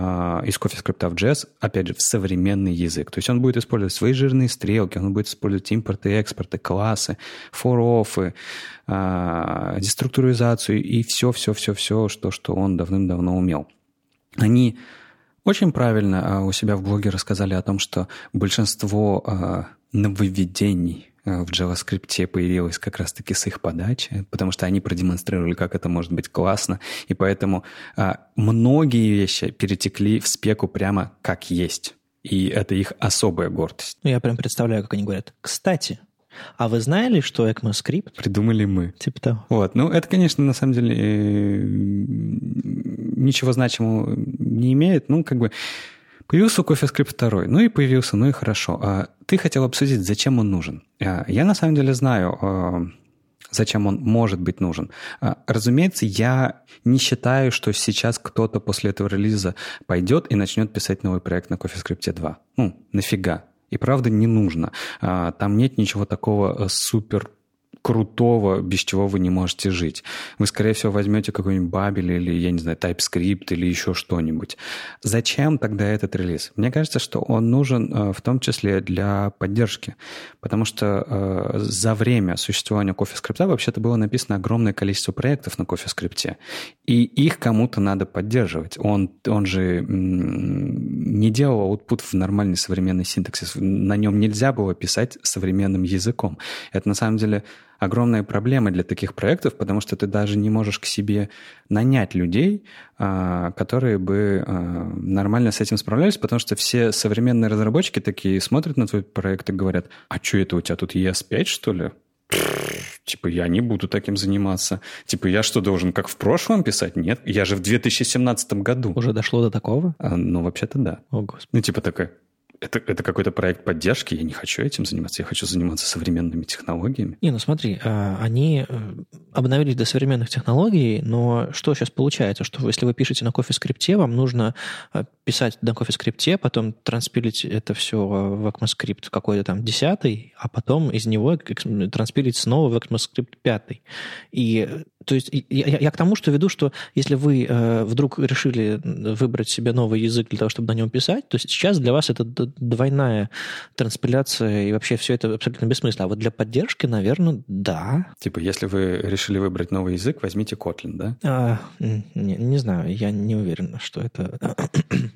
S1: из CoffeeScript в JS, опять же, в современный язык. То есть он будет использовать свои жирные стрелки, он будет использовать импорты, экспорты, классы, for-offы, а, деструктуризацию и все-все-все-все, что, что он давным-давно умел. Они очень правильно а, у себя в блоге рассказали о том, что большинство а, нововведений в JavaScript появилось как раз-таки с их подачи, потому что они продемонстрировали, как это может быть классно, и поэтому многие вещи перетекли в спеку прямо как есть. И это их особая гордость.
S2: Ну, я прям представляю, как они говорят. Кстати, а вы знали, что ECMAScript?
S1: Придумали мы.
S2: Типа того.
S1: Вот. Ну, это, конечно, на самом деле э, ничего значимого не имеет. Ну, как бы появился CoffeeScript 2. Ну и появился, ну и хорошо. А ты хотел обсудить, зачем он нужен. А я на самом деле знаю, а, зачем он может быть нужен. А, разумеется, я не считаю, что сейчас кто-то после этого релиза пойдет и начнет писать новый проект на CoffeeScript 2. Ну, нафига? И правда не нужно. А, там нет ничего такого э, супер крутого, без чего вы не можете жить. Вы, скорее всего, возьмете какой-нибудь Babel или, я не знаю, TypeScript или еще что-нибудь. Зачем тогда этот релиз? Мне кажется, что он нужен э, в том числе для поддержки, потому что э, за время существования CoffeeScript вообще-то было написано огромное количество проектов на CoffeeScript, и их кому-то надо поддерживать. Он, он же не делал output в нормальный современный синтаксис. На нем нельзя было писать современным языком. Это на самом деле огромная проблема для таких проектов, потому что ты даже не можешь к себе нанять людей, а, которые бы а, нормально с этим справлялись, потому что все современные разработчики такие смотрят на твой проект и говорят, а что это у тебя тут ES5, что ли? Типа, я не буду таким заниматься. Типа, я что, должен как в прошлом писать? Нет, я же в 2017 году.
S2: Уже дошло до такого?
S1: А, ну, вообще-то да.
S2: О, Господи.
S1: Ну, типа такая, это, это какой-то проект поддержки, я не хочу этим заниматься, я хочу заниматься современными технологиями.
S2: Не, ну смотри, а, они э, обновились до современных технологий, но что сейчас получается, что если вы пишете на CoffeeScript, вам нужно э, писать на CoffeeScript, потом транспилить это все в ECMAScript какой-то там десятый, а потом из него транспилить снова в ECMAScript пятый. И то есть я, я к тому, что веду, что если вы э, вдруг решили выбрать себе новый язык для того, чтобы на нем писать, то сейчас для вас это двойная транспиляция, и вообще все это абсолютно бессмысленно. А вот для поддержки, наверное, да.
S1: Типа, если вы решили выбрать новый язык, возьмите Kotlin, да?
S2: А, не, не знаю, я не уверен, что это...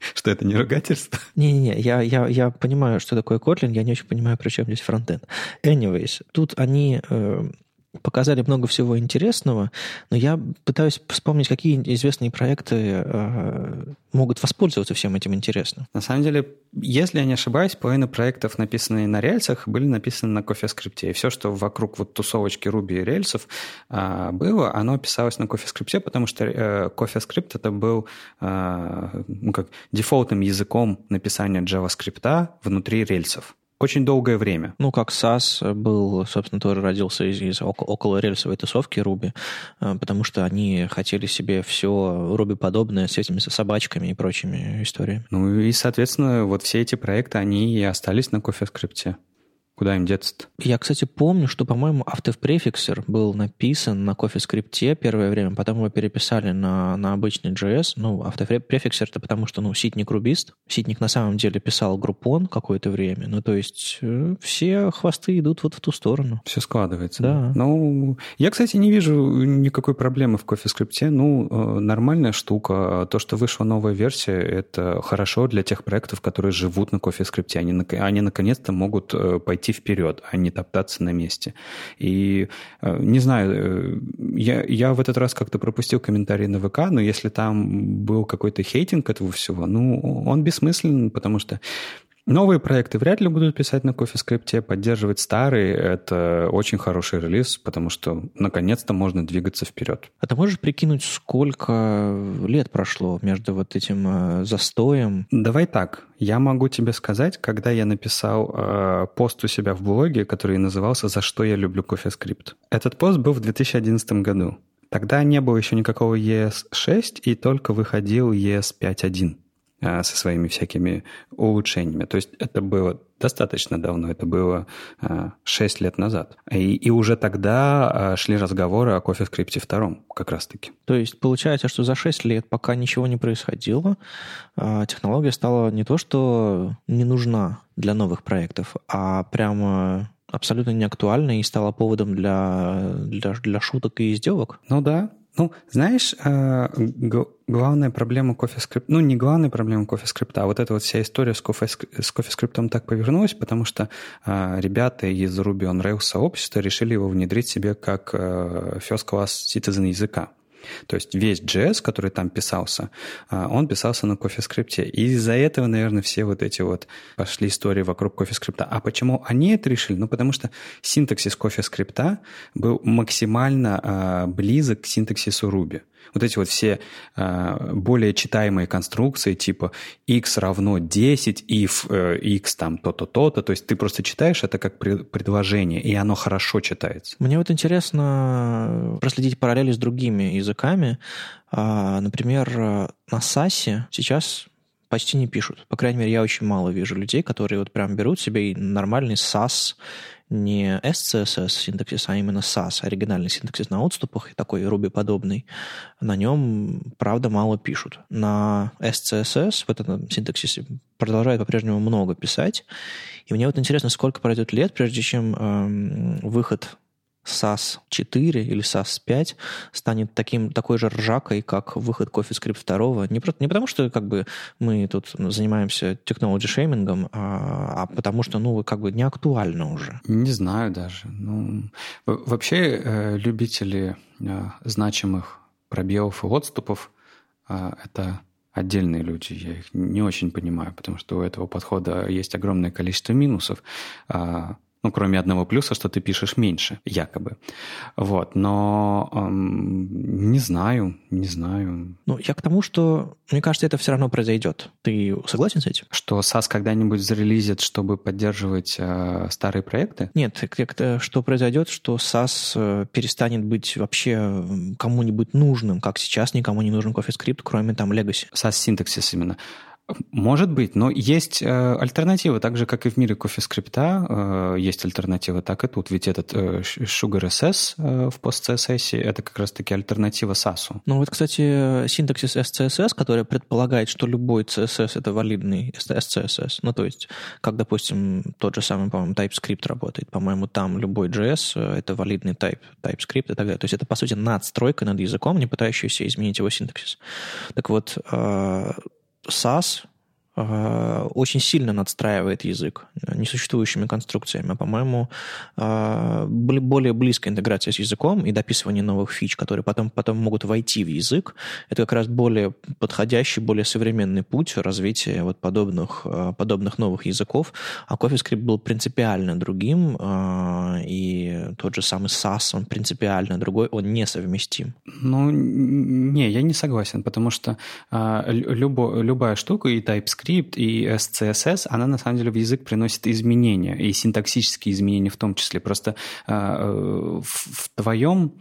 S2: (laughs)
S1: Что это не ругательство?
S2: Не-не-не, я, я, я понимаю, что такое Kotlin, я не очень понимаю, при чем здесь фронтенд. Anyways, тут они э, показали много всего интересного, но я пытаюсь вспомнить, какие известные проекты э, могут воспользоваться всем этим интересным.
S1: На самом деле, если я не ошибаюсь, половина проектов, написанные на рельсах, были написаны на CoffeeScript. И все, что вокруг вот тусовочки Ruby и рельсов э, было, оно писалось на CoffeeScript, потому что э, CoffeeScript это был э, ну, как дефолтным языком написания JavaScript внутри рельсов очень долгое время.
S2: Ну, как SAS был, собственно, тоже родился из, из около рельсовой тусовки Ruby, э, потому что они хотели себе все Ruby подобное с этими собачками и прочими историями.
S1: Ну и, соответственно, вот все эти проекты, они и остались на CoffeeScript. Куда им деться-то?
S2: Я, кстати, помню, что, по-моему, автопрефиксер был написан на CoffeeScript первое время, потом его переписали на, на обычный JS. Ну, автопрефиксер это потому, что, ну, ситник рубист. Ситник на самом деле писал группон какое-то время. Ну, то есть э, все хвосты идут вот в ту сторону.
S1: Все складывается. Да. Ну, я, кстати, не вижу никакой проблемы в CoffeeScript. Ну, э, нормальная штука. То, что вышла новая версия, это хорошо для тех проектов, которые живут на CoffeeScript. Они, они наконец-то могут э, пойти идти вперед, а не топтаться на месте. И э, не знаю, э, я, я в этот раз как-то пропустил комментарий на ВК, но если там был какой-то хейтинг этого всего, ну, он бессмысленен, потому что Новые проекты вряд ли будут писать на CoffeeScript, поддерживать старые – это очень хороший релиз, потому что наконец-то можно двигаться вперед.
S2: А ты можешь прикинуть, сколько лет прошло между вот этим э, застоем?
S1: Давай так, я могу тебе сказать, когда я написал э, пост у себя в блоге, который назывался «За что я люблю CoffeeScript». Этот пост был в 2011 году. Тогда не было еще никакого ES6, и только выходил ES 5.1. А, со своими всякими улучшениями. То есть это было достаточно давно, это было 6 а, лет назад. И, и уже тогда а, шли разговоры о CoffeeScript 2 как раз-таки.
S2: То есть получается, что за 6 лет, пока ничего не происходило, технология стала не то, что не нужна для новых проектов, а прямо абсолютно неактуальной и стала поводом для, для, для шуток и издевок.
S1: Ну да, ну, знаешь, э, главная проблема CoffeeScript, ну, не главная проблема CoffeeScript, а вот эта вот вся история с, Coffee, с так повернулась, потому что э, ребята из Ruby on Rails сообщества решили его внедрить себе как э, first class citizen языка. То есть весь JS, который там писался, а, он писался на CoffeeScript. И из-за этого, наверное, все вот эти вот пошли истории вокруг CoffeeScript. А почему они это решили? Ну, потому что синтаксис CoffeeScript был максимально а, близок к синтаксису Ruby вот эти вот все э, более читаемые конструкции, типа x равно 10, if э, x там то-то, то-то, то есть ты просто читаешь это как предложение, и оно хорошо читается.
S2: Мне вот интересно проследить параллели с другими языками. А, например, на SAS сейчас почти не пишут. По крайней мере, я очень мало вижу людей, которые вот прям берут себе нормальный SAS не SCSS синтаксис, а именно SAS, оригинальный синтаксис на отступах, такой Ruby подобный, на нем, правда, мало пишут. На SCSS в этом синтаксисе продолжают по-прежнему много писать. И мне вот интересно, сколько пройдет лет, прежде чем эм, выход SAS 4 или SAS 5 станет таким, такой же ржакой, как выход CoffeeScript 2. Не, про, не потому, что как бы мы тут занимаемся technology шеймингом, а, а потому что, ну, как бы не актуально уже.
S1: Не знаю даже. Ну, вообще э, любители э, значимых пробелов и отступов э, это отдельные люди. Я их не очень понимаю, потому что у этого подхода есть огромное количество минусов. Ну, кроме одного плюса, что ты пишешь меньше, якобы. Вот, но эм, не знаю, не знаю.
S2: Ну, я к тому, что, мне кажется, это все равно произойдет. Ты согласен с этим?
S1: Что SAS когда-нибудь зарелизит, чтобы поддерживать э, старые проекты?
S2: Нет, как-то, что произойдет, что SAS э, перестанет быть вообще кому-нибудь нужным, как сейчас никому не нужен CoffeeScript, кроме там Legacy.
S1: SAS синтаксис именно. Может быть, но есть э, альтернатива, так же, как и в мире кофе-скрипта э, есть альтернатива, так и тут. Ведь этот э, Sugar SS э, в пост-CSS это как раз-таки альтернатива SAS.
S2: Ну вот, кстати, синтаксис SCSS, который предполагает, что любой CSS это валидный SCSS. Ну то есть, как, допустим, тот же самый, по-моему, TypeScript работает. По-моему, там любой JS э, это валидный type, TypeScript и так далее. То есть это, по сути, надстройка над языком, не пытающаяся изменить его синтаксис. Так вот, э, SAS Э, очень сильно надстраивает язык несуществующими конструкциями. По-моему, э, более близкая интеграция с языком и дописывание новых фич, которые потом, потом могут войти в язык, это как раз более подходящий, более современный путь развития вот подобных, э, подобных новых языков. А CoffeeScript был принципиально другим, и тот же самый SAS, он принципиально другой, он несовместим.
S1: Ну, не, я не согласен, потому что любо, любая штука и TypeScript JavaScript и SCSS, она на самом деле в язык приносит изменения, и синтаксические изменения в том числе. Просто а, э, в твоем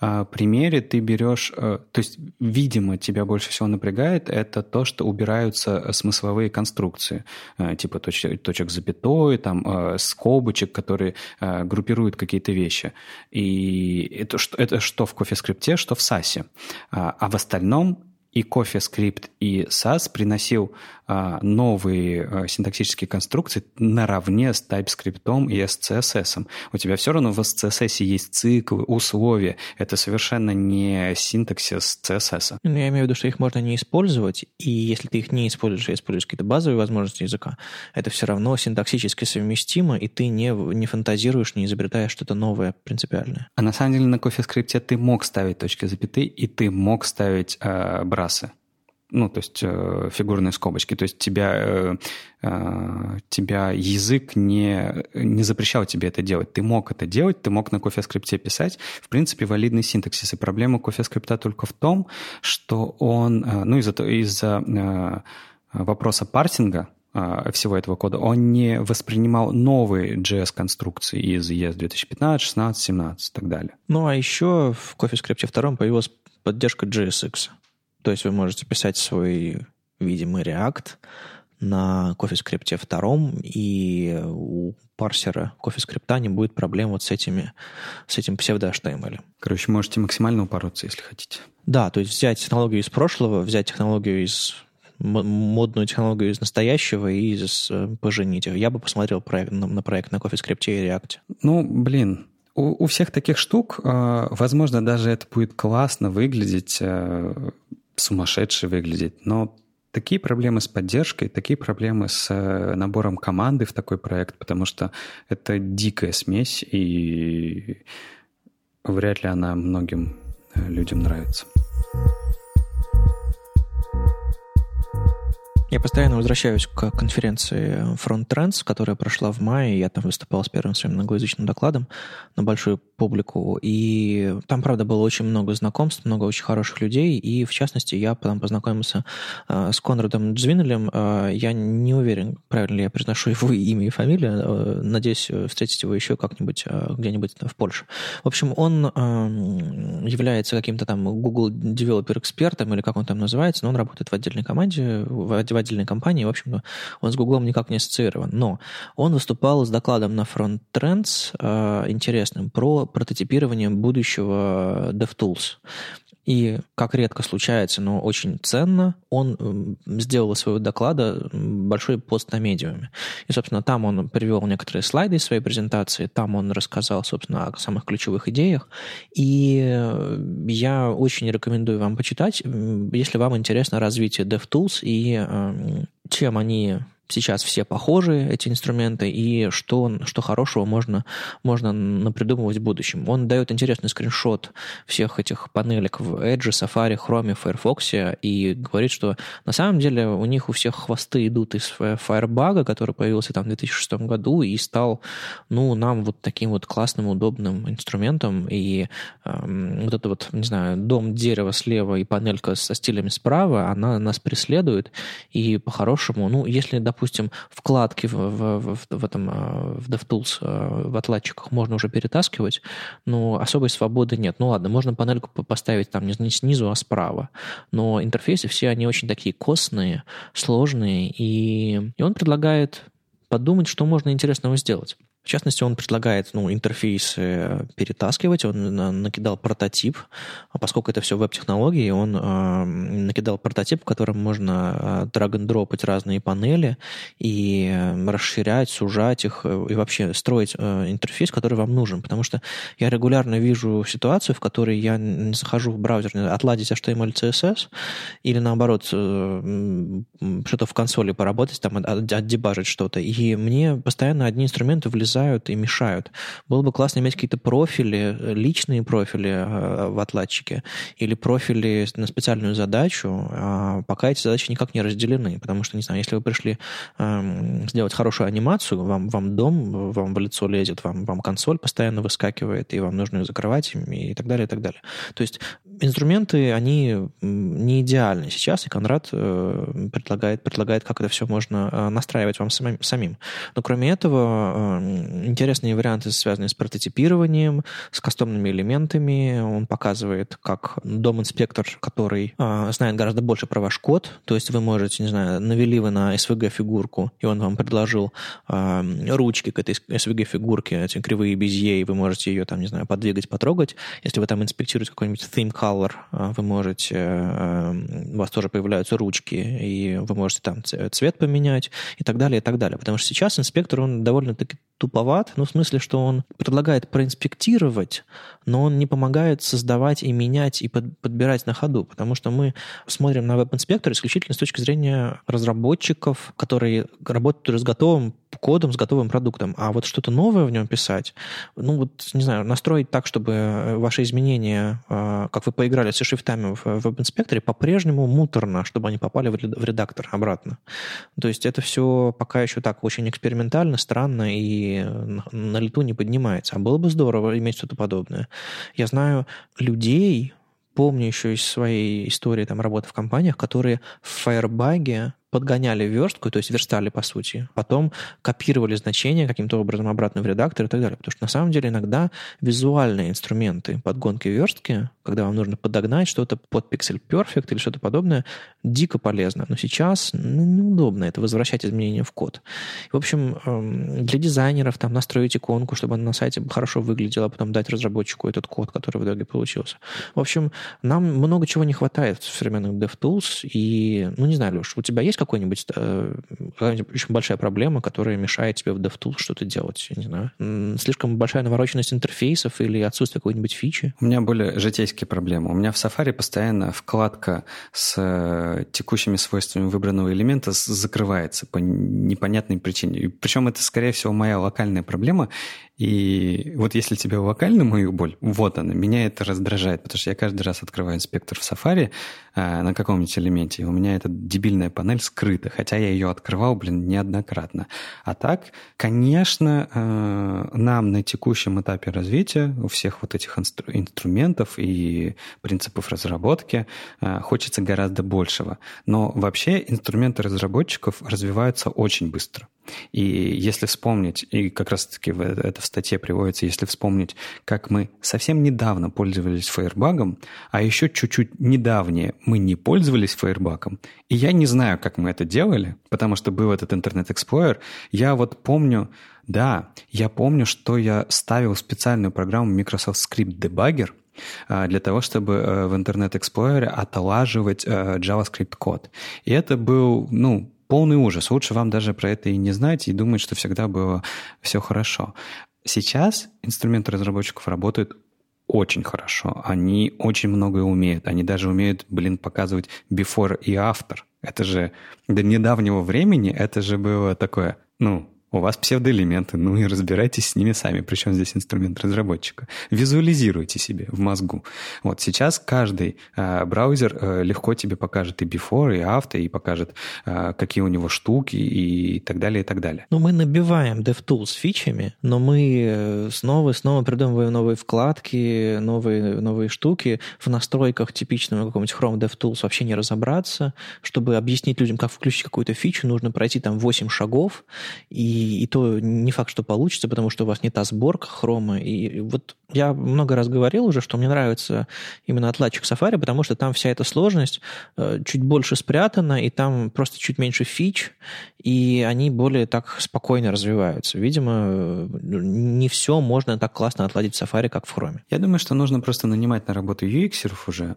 S1: а, примере ты берешь, э, то есть, видимо, тебя больше всего напрягает, это то, что убираются смысловые конструкции, э, типа точек, точек запятой, там, скобочек, которые группируют какие-то вещи. И это, это что в CoffeeScript, что в SAS. А, а в остальном и CoffeeScript, и SAS приносил а, новые а, синтаксические конструкции наравне с TypeScript и SCSS. У тебя все равно в SCSS есть циклы, условия. Это совершенно не синтаксис CSS.
S2: Ну, я имею в виду, что их можно не использовать, и если ты их не используешь, а используешь какие-то базовые возможности языка, это все равно синтаксически совместимо, и ты не, не фантазируешь, не изобретаешь что-то новое принципиальное.
S1: А на самом деле на CoffeeScript ты мог ставить точки запятые, и ты мог ставить э, брасы ну, то есть э, фигурные скобочки. То есть тебя, э, э, тебя язык не, не запрещал тебе это делать. Ты мог это делать, ты мог на CoffeeScript писать. В принципе, валидный синтаксис. И проблема CoffeeScript только в том, что он, э, ну, из-за из э, вопроса парсинга, э, всего этого кода, он не воспринимал новые JS-конструкции из ES 2015, 16, 17 и так далее.
S2: Ну, а еще в CoffeeScript 2 появилась поддержка JSX. То есть вы можете писать свой видимый React на CoffeeScript 2, и у парсера CoffeeScript не будет проблем вот с, этими, с этим псевдо-HTML.
S1: Короче, можете максимально упороться, если хотите.
S2: Да, то есть взять технологию из прошлого, взять технологию из модную технологию из настоящего и э, поженить их. Я бы посмотрел проект, на проект на CoffeeScript и React.
S1: Ну, блин, у, у всех таких штук, э, возможно, даже это будет классно выглядеть, э, сумасшедше выглядеть. Но такие проблемы с поддержкой, такие проблемы с э, набором команды в такой проект, потому что это дикая смесь, и вряд ли она многим э, людям нравится.
S2: Я постоянно возвращаюсь к конференции Front Trends, которая прошла в мае. Я там выступал с первым своим англоязычным докладом на большую публику. И там, правда, было очень много знакомств, много очень хороших людей. И, в частности, я там познакомился э, с Конрадом Джвинелем. Э, я не уверен, правильно ли я произношу его (laughs) имя и фамилию. Э, надеюсь, встретить его еще как-нибудь э, где-нибудь в Польше. В общем, он э, является каким-то там Google Developer экспертом или как он там называется, но он работает в отдельной команде, в, в отдельной компании, в общем-то, он с Гуглом никак не ассоциирован. Но он выступал с докладом на Front Trends э, интересным про прототипирование будущего DevTools. И, как редко случается, но очень ценно, он сделал из своего доклада большой пост на медиуме. И, собственно, там он привел некоторые слайды из своей презентации, там он рассказал, собственно, о самых ключевых идеях. И я очень рекомендую вам почитать, если вам интересно развитие DevTools и чем они сейчас все похожи, эти инструменты, и что, что хорошего можно, можно напридумывать в будущем. Он дает интересный скриншот всех этих панелек в Edge, Safari, Chrome, Firefox, и говорит, что на самом деле у них у всех хвосты идут из Firebug, который появился там в 2006 году и стал, ну, нам вот таким вот классным, удобным инструментом, и э, вот это вот, не знаю, дом дерева слева и панелька со стилями справа, она нас преследует, и по-хорошему, ну, если, допустим, вкладки в, в, в, в этом э, в DevTools э, в отладчиках можно уже перетаскивать, но особой свободы нет. Ну ладно, можно панельку поставить там не снизу, а справа, но интерфейсы все они очень такие костные, сложные, и, и он предлагает подумать, что можно интересного сделать. В частности, он предлагает ну, интерфейс перетаскивать, он накидал прототип, а поскольку это все веб-технологии, он э, накидал прототип, в котором можно драг-н-дропать разные панели и расширять, сужать их, э, и вообще строить э, интерфейс, который вам нужен. Потому что я регулярно вижу ситуацию, в которой я не захожу в браузер отладить HTML, CSS, или наоборот, э, что-то в консоли поработать, там, отдебажить что-то, и мне постоянно одни инструменты влезают вырезают и мешают. Было бы классно иметь какие-то профили, личные профили э, в отладчике или профили на специальную задачу, а пока эти задачи никак не разделены, потому что, не знаю, если вы пришли эм, сделать хорошую анимацию, вам, вам дом, вам в лицо лезет, вам, вам консоль постоянно выскакивает, и вам нужно их закрывать и так далее, и так далее. То есть инструменты, они не идеальны сейчас, и Конрад э, предлагает, предлагает, как это все можно э, настраивать вам самим. Но кроме этого, интересные варианты, связанные с прототипированием, с кастомными элементами. Он показывает, как дом-инспектор, который э, знает гораздо больше про ваш код, то есть вы можете, не знаю, навели вы на SVG-фигурку, и он вам предложил э, ручки к этой SVG-фигурке, эти кривые безье, и вы можете ее там, не знаю, подвигать, потрогать. Если вы там инспектируете какой-нибудь theme color, э, вы можете, э, у вас тоже появляются ручки, и вы можете там цвет поменять и так далее, и так далее. Потому что сейчас инспектор, он довольно-таки туповат, ну, в смысле, что он предлагает проинспектировать, но он не помогает создавать и менять и под, подбирать на ходу, потому что мы смотрим на веб-инспектор исключительно с точки зрения разработчиков, которые работают уже с готовым кодом, с готовым продуктом. А вот что-то новое в нем писать, ну вот, не знаю, настроить так, чтобы ваши изменения, а, как вы поиграли со шрифтами в веб-инспекторе, по-прежнему муторно, чтобы они попали в редактор обратно. То есть это все пока еще так очень экспериментально, странно и на лету не поднимается. А было бы здорово иметь что-то подобное. Я знаю людей, помню еще из своей истории там, работы в компаниях, которые в Firebug подгоняли верстку, то есть верстали, по сути. Потом копировали значения каким-то образом обратно в редактор и так далее. Потому что на самом деле иногда визуальные инструменты подгонки верстки, когда вам нужно подогнать что-то под Pixel Perfect или что-то подобное, дико полезно. Но сейчас ну, неудобно это возвращать изменения в код. В общем, эм, для дизайнеров там настроить иконку, чтобы она на сайте хорошо выглядела, а потом дать разработчику этот код, который в итоге получился. В общем, нам много чего не хватает в современных DevTools. И, ну, не знаю, Леш, у тебя есть какой-нибудь, э, очень большая проблема, которая мешает тебе в DevTools что-то делать? Я не знаю. Слишком большая навороченность интерфейсов или отсутствие какой-нибудь фичи?
S1: У меня более житейские проблемы. У меня в Safari постоянно вкладка с э, текущими свойствами выбранного элемента закрывается по непонятной причине. Причем это, скорее всего, моя локальная проблема. И вот если тебе локально мою боль, вот она, меня это раздражает, потому что я каждый раз открываю инспектор в Safari э, на каком-нибудь элементе, и у меня эта дебильная панель скрыта, хотя я ее открывал, блин, неоднократно. А так, конечно, э, нам на текущем этапе развития у всех вот этих инстру- инструментов и принципов разработки э, хочется гораздо большего. Но вообще инструменты разработчиков развиваются очень быстро. И если вспомнить, и как раз-таки это в статье приводится, если вспомнить, как мы совсем недавно пользовались фаербагом, а еще чуть-чуть недавнее мы не пользовались фаербагом, и я не знаю, как мы это делали, потому что был этот Internet Explorer, я вот помню, да, я помню, что я ставил специальную программу Microsoft Script Debugger, а, для того, чтобы э, в Internet Explorer отлаживать э, JavaScript код. И это был, ну, полный ужас. Лучше вам даже про это и не знать, и думать, что всегда было все хорошо. Сейчас инструменты разработчиков работают очень хорошо. Они очень многое умеют. Они даже умеют, блин, показывать before и after. Это же до недавнего времени это же было такое, ну, у вас псевдоэлементы, ну и разбирайтесь с ними сами. Причем здесь инструмент разработчика. Визуализируйте себе в мозгу. Вот сейчас каждый э, браузер э, легко тебе покажет и before, и after, и покажет, э, какие у него штуки и так далее, и так далее.
S2: Ну, мы набиваем DevTools фичами, но мы э, снова и снова придумываем новые вкладки, новые, новые штуки. В настройках типичного какого-нибудь Chrome DevTools вообще не разобраться. Чтобы объяснить людям, как включить какую-то фичу, нужно пройти там 8 шагов, и и, то не факт, что получится, потому что у вас не та сборка хрома. И вот я много раз говорил уже, что мне нравится именно отладчик Safari, потому что там вся эта сложность э, чуть больше спрятана, и там просто чуть меньше фич, и они более так спокойно развиваются. Видимо, не все можно так классно отладить в Safari, как в Chrome.
S1: Я думаю, что нужно просто нанимать на работу UX уже,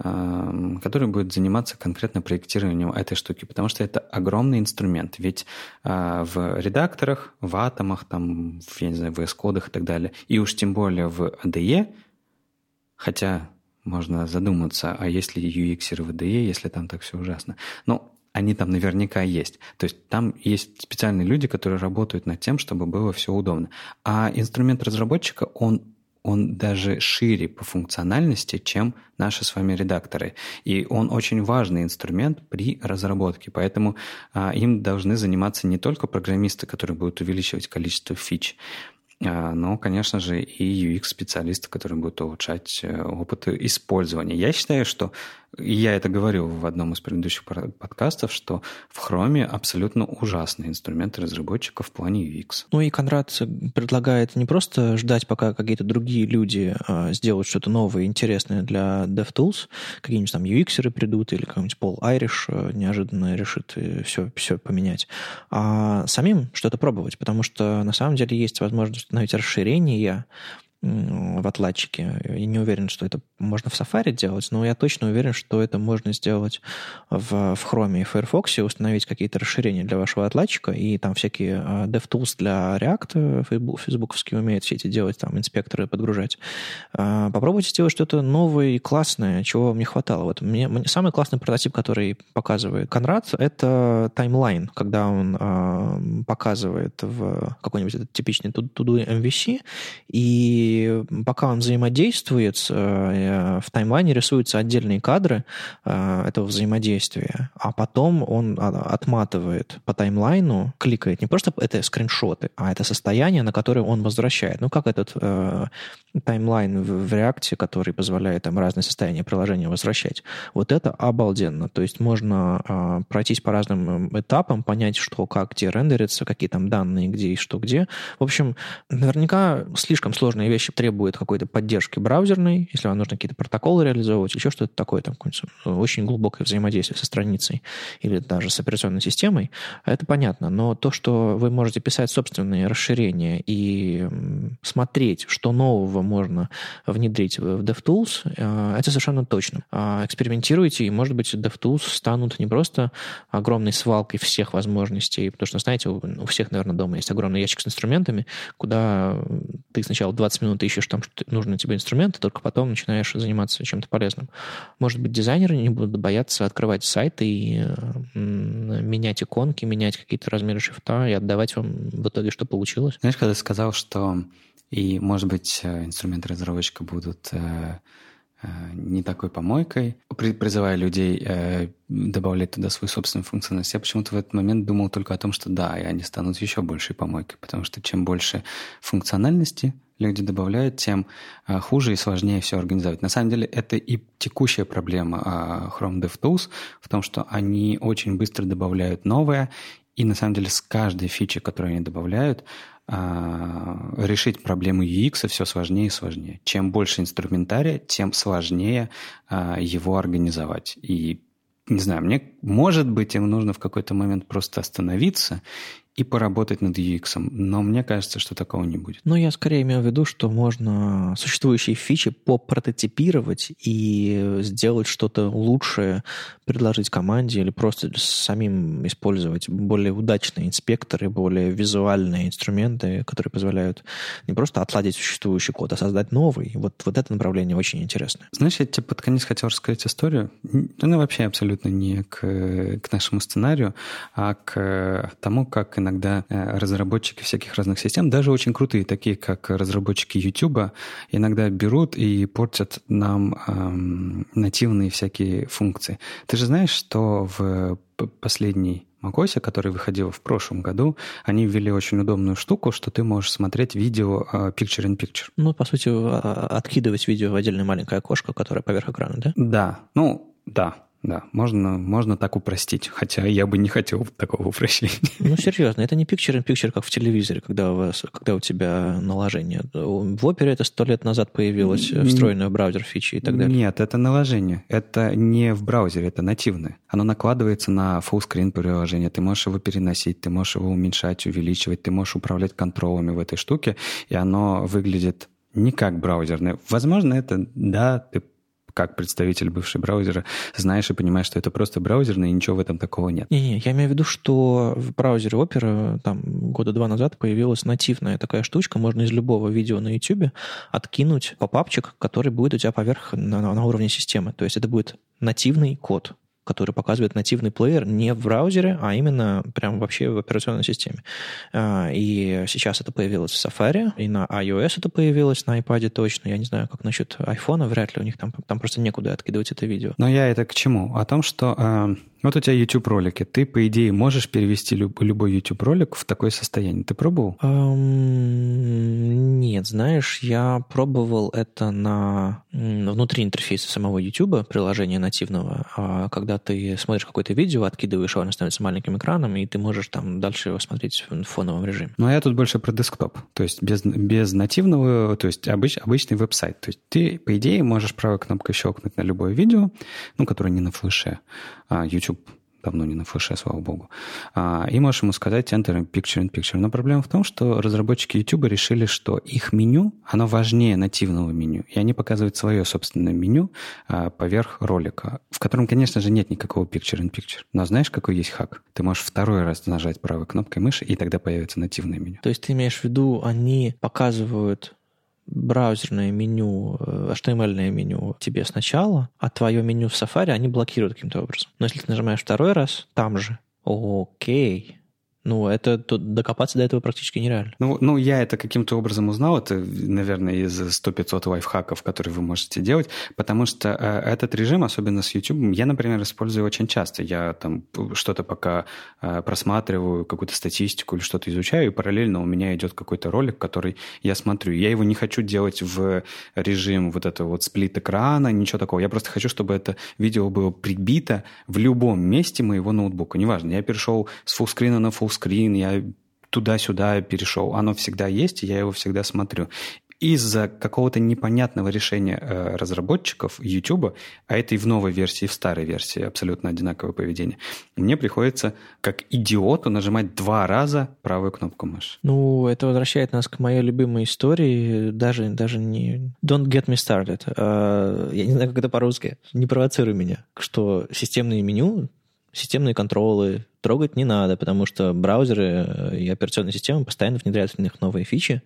S1: который будет заниматься конкретно проектированием этой штуки, потому что это огромный инструмент. Ведь а, в редакторах, в атомах, там, в, я не знаю, в VS-кодах и так далее, и уж тем более в ADE, хотя можно задуматься, а есть ли UX в ADE, если там так все ужасно. Но они там наверняка есть. То есть там есть специальные люди, которые работают над тем, чтобы было все удобно. А инструмент разработчика, он он даже шире по функциональности, чем наши с вами редакторы. И он очень важный инструмент при разработке. Поэтому а, им должны заниматься не только программисты, которые будут увеличивать количество фич, а, но, конечно же, и UX-специалисты, которые будут улучшать э, опыт использования. Я считаю, что я это говорил в одном из предыдущих подкастов, что в Chrome абсолютно ужасные инструменты разработчиков в плане UX.
S2: Ну и Конрад предлагает не просто ждать, пока какие-то другие люди а, сделают что-то новое, интересное для DevTools, какие-нибудь там UX придут или какой-нибудь Пол Айриш э, неожиданно решит все, все поменять, а самим что-то пробовать, потому что на самом деле есть возможность установить расширения в отладчике. Я не уверен, что это можно в Safari делать, но я точно уверен, что это можно сделать в, в Chrome и Firefox, установить какие-то расширения для вашего отладчика, и там всякие uh, DevTools для React, Facebook, фейсбуковские умеют все эти делать, там инспекторы подгружать. Uh, попробуйте сделать что-то новое и классное, чего вам не хватало. Вот мне, мне самый классный прототип, который показывает Конрад, это таймлайн, когда он uh, показывает в какой-нибудь типичный to-do MVC, и и пока он взаимодействует, э, в таймлайне рисуются отдельные кадры э, этого взаимодействия, а потом он отматывает по таймлайну, кликает не просто это скриншоты, а это состояние, на которое он возвращает. Ну, как этот э, таймлайн в, реакте, который позволяет там разные состояния приложения возвращать. Вот это обалденно. То есть можно э, пройтись по разным этапам, понять, что как, где рендерится, какие там данные, где и что где. В общем, наверняка слишком сложные вещи вещи требуют какой-то поддержки браузерной, если вам нужно какие-то протоколы реализовывать, еще что-то такое, там очень глубокое взаимодействие со страницей или даже с операционной системой, это понятно. Но то, что вы можете писать собственные расширения и смотреть, что нового можно внедрить в DevTools, э, это совершенно точно. А экспериментируйте, и, может быть, DevTools станут не просто огромной свалкой всех возможностей, потому что, знаете, у всех, наверное, дома есть огромный ящик с инструментами, куда ты сначала 20 минут ищешь там нужные тебе инструменты, только потом начинаешь заниматься чем-то полезным. Может быть, дизайнеры не будут бояться открывать сайты и менять иконки, менять какие-то размеры шрифта и отдавать вам в итоге, что получилось.
S1: Знаешь, когда ты сказал, что и, может быть, э, инструменты разработчика будут э, э, не такой помойкой, призывая людей добавлять туда свою собственную функциональность. Я почему-то в этот момент думал только о том, что да, и они станут еще большей помойкой, потому что чем больше функциональности, люди добавляют, тем а, хуже и сложнее все организовать. На самом деле это и текущая проблема а, Chrome DevTools в том, что они очень быстро добавляют новое, и на самом деле с каждой фичи, которую они добавляют, а, решить проблему UX все сложнее и сложнее. Чем больше инструментария, тем сложнее его организовать. И не знаю, мне, может быть, им нужно в какой-то момент просто остановиться и поработать над UX. Но мне кажется, что такого не будет.
S2: Ну, я скорее имею в виду, что можно существующие фичи попрототипировать и сделать что-то лучшее, предложить команде или просто самим использовать более удачные инспекторы, более визуальные инструменты, которые позволяют не просто отладить существующий код, а создать новый. Вот, вот это направление очень интересно.
S1: Знаешь, я тебе под конец хотел рассказать историю. Она вообще абсолютно не к, к нашему сценарию, а к тому, как иногда э, разработчики всяких разных систем, даже очень крутые, такие как разработчики YouTube, иногда берут и портят нам эм, нативные всякие функции. Ты же знаешь, что в последний macOS, который выходил в прошлом году, они ввели очень удобную штуку, что ты можешь смотреть видео uh, picture-in-picture.
S2: Ну, по сути, а, откидывать видео в отдельное маленькое окошко, которое поверх экрана, да?
S1: Да, ну, да, да, можно, можно так упростить, хотя я бы не хотел такого упрощения.
S2: Ну, серьезно, это не picture-in-picture, как в телевизоре, когда у, вас, когда у тебя наложение. В опере это сто лет назад появилось, встроенное в браузер фичи и так далее.
S1: Нет, это наложение. Это не в браузере, это нативное. Оно накладывается на full-screen приложение. Ты можешь его переносить, ты можешь его уменьшать, увеличивать, ты можешь управлять контролами в этой штуке, и оно выглядит не как браузерное. Возможно, это, да, ты как представитель бывшего браузера, знаешь и понимаешь, что это просто браузерный, и ничего в этом такого нет.
S2: Не-не, я имею в виду, что в браузере Opera там года два назад появилась нативная такая штучка, можно из любого видео на YouTube откинуть попапчик, который будет у тебя поверх на, на уровне системы. То есть это будет нативный код который показывает нативный плеер не в браузере, а именно прям вообще в операционной системе. А, и сейчас это появилось в Safari, и на iOS это появилось, на iPad точно. Я не знаю, как насчет iPhone, вряд ли у них там, там просто некуда откидывать это видео.
S1: Но я это к чему? О том, что э, вот у тебя YouTube-ролики. Ты, по идее, можешь перевести люб, любой YouTube-ролик в такое состояние. Ты пробовал?
S2: Um, нет, знаешь, я пробовал это на внутри интерфейса самого YouTube, приложения нативного, а когда ты смотришь какое-то видео, откидываешь его, оно становится маленьким экраном, и ты можешь там дальше его смотреть в фоновом режиме.
S1: Ну, а я тут больше про десктоп. То есть без, без нативного, то есть обыч, обычный веб-сайт. То есть ты, по идее, можешь правой кнопкой щелкнуть на любое видео, ну, которое не на флеше, а YouTube давно не на флеше, слава богу. А, и можешь ему сказать Enter Picture in Picture. Но проблема в том, что разработчики YouTube решили, что их меню, оно важнее нативного меню. И они показывают свое собственное меню а, поверх ролика, в котором, конечно же, нет никакого Picture in Picture. Но знаешь, какой есть хак? Ты можешь второй раз нажать правой кнопкой мыши, и тогда появится нативное меню.
S2: То есть ты имеешь в виду, они показывают браузерное меню, HTML э, меню тебе сначала, а твое меню в Safari они блокируют каким-то образом. Но если ты нажимаешь второй раз, там же, окей, ну, это тут докопаться до этого практически нереально.
S1: Ну, ну, я это каким-то образом узнал, это, наверное, из 100-500 лайфхаков, которые вы можете делать, потому что э, этот режим, особенно с YouTube, я, например, использую очень часто. Я там что-то пока э, просматриваю, какую-то статистику или что-то изучаю, и параллельно у меня идет какой-то ролик, который я смотрю. Я его не хочу делать в режим вот этого вот сплит экрана, ничего такого. Я просто хочу, чтобы это видео было прибито в любом месте моего ноутбука. Неважно, я перешел с фуллскрина на фуллскрин, скрин, я туда-сюда перешел. Оно всегда есть, и я его всегда смотрю. Из-за какого-то непонятного решения э, разработчиков YouTube, а это и в новой версии, и в старой версии абсолютно одинаковое поведение, мне приходится как идиоту нажимать два раза правую кнопку мыши.
S2: Ну, это возвращает нас к моей любимой истории, даже, даже не... Don't get me started. Uh, я не знаю, как это по-русски. Не провоцируй меня. Что системные меню системные контролы трогать не надо, потому что браузеры э, и операционные системы постоянно внедряют в них новые фичи,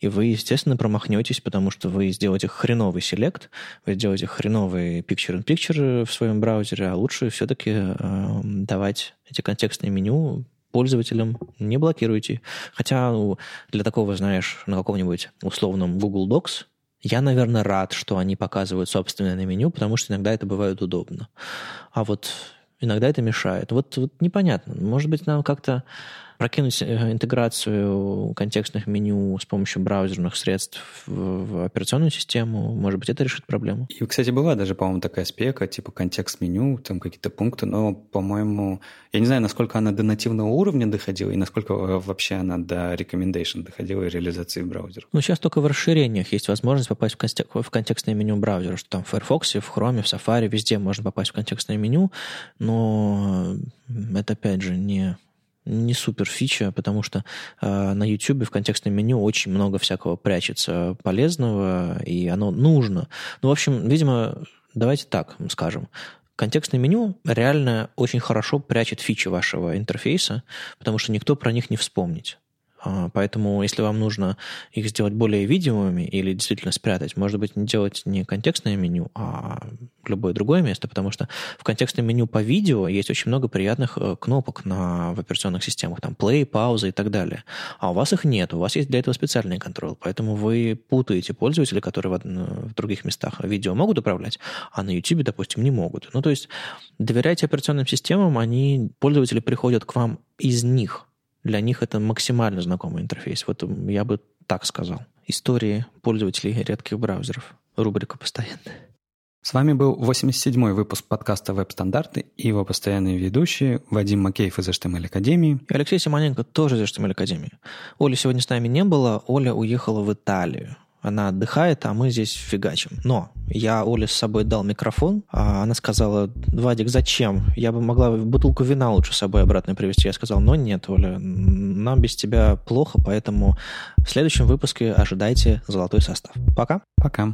S2: и вы, естественно, промахнетесь, потому что вы сделаете хреновый селект, вы сделаете хреновый picture-in-picture в своем браузере, а лучше все-таки э, давать эти контекстные меню пользователям, не блокируйте. Хотя ну, для такого, знаешь, на каком-нибудь условном Google Docs я, наверное, рад, что они показывают собственное меню, потому что иногда это бывает удобно. А вот иногда это мешает. Вот, вот непонятно. Может быть, нам как-то прокинуть э, интеграцию контекстных меню с помощью браузерных средств в операционную систему, может быть, это решит проблему.
S1: И, кстати, была даже, по-моему, такая спека, типа контекст меню, там какие-то пункты, но, по-моему, я не знаю, насколько она до нативного уровня доходила и насколько э, вообще она до recommendation доходила и реализации в браузере.
S2: Ну, сейчас только в расширениях есть возможность попасть в, контек- в контекстное меню браузера, что там в Firefox, в Chrome, в Safari, везде можно попасть в контекстное меню, но это, опять же, не не супер фича, потому что э, на YouTube в контекстном меню очень много всякого прячется полезного, и оно нужно. Ну, в общем, видимо, давайте так скажем. Контекстное меню реально очень хорошо прячет фичи вашего интерфейса, потому что никто про них не вспомнит. А, поэтому, если вам нужно их сделать более видимыми или действительно спрятать, может быть, не делать не контекстное меню, а любое другое место, потому что в контекстном меню по видео есть очень много приятных э, кнопок на, в операционных системах, там play, пауза и так далее. А у вас их нет, у вас есть для этого специальный контроль, поэтому вы путаете пользователей, которые в, в других местах видео могут управлять, а на YouTube, допустим, не могут. Ну, то есть доверяйте операционным системам, они, пользователи приходят к вам из них, для них это максимально знакомый интерфейс. Вот я бы так сказал. Истории пользователей редких браузеров. Рубрика «Постоянная».
S1: С вами был 87-й выпуск подкаста «Веб-стандарты» и его постоянные ведущие Вадим Макеев из HTML Академии.
S2: И Алексей Симоненко тоже из HTML Академии. Оли сегодня с нами не было, Оля уехала в Италию она отдыхает, а мы здесь фигачим. Но я Оле с собой дал микрофон, а она сказала, Вадик, зачем? Я бы могла бутылку вина лучше с собой обратно привезти. Я сказал, но нет, Оля, нам без тебя плохо, поэтому в следующем выпуске ожидайте золотой состав. Пока.
S1: Пока.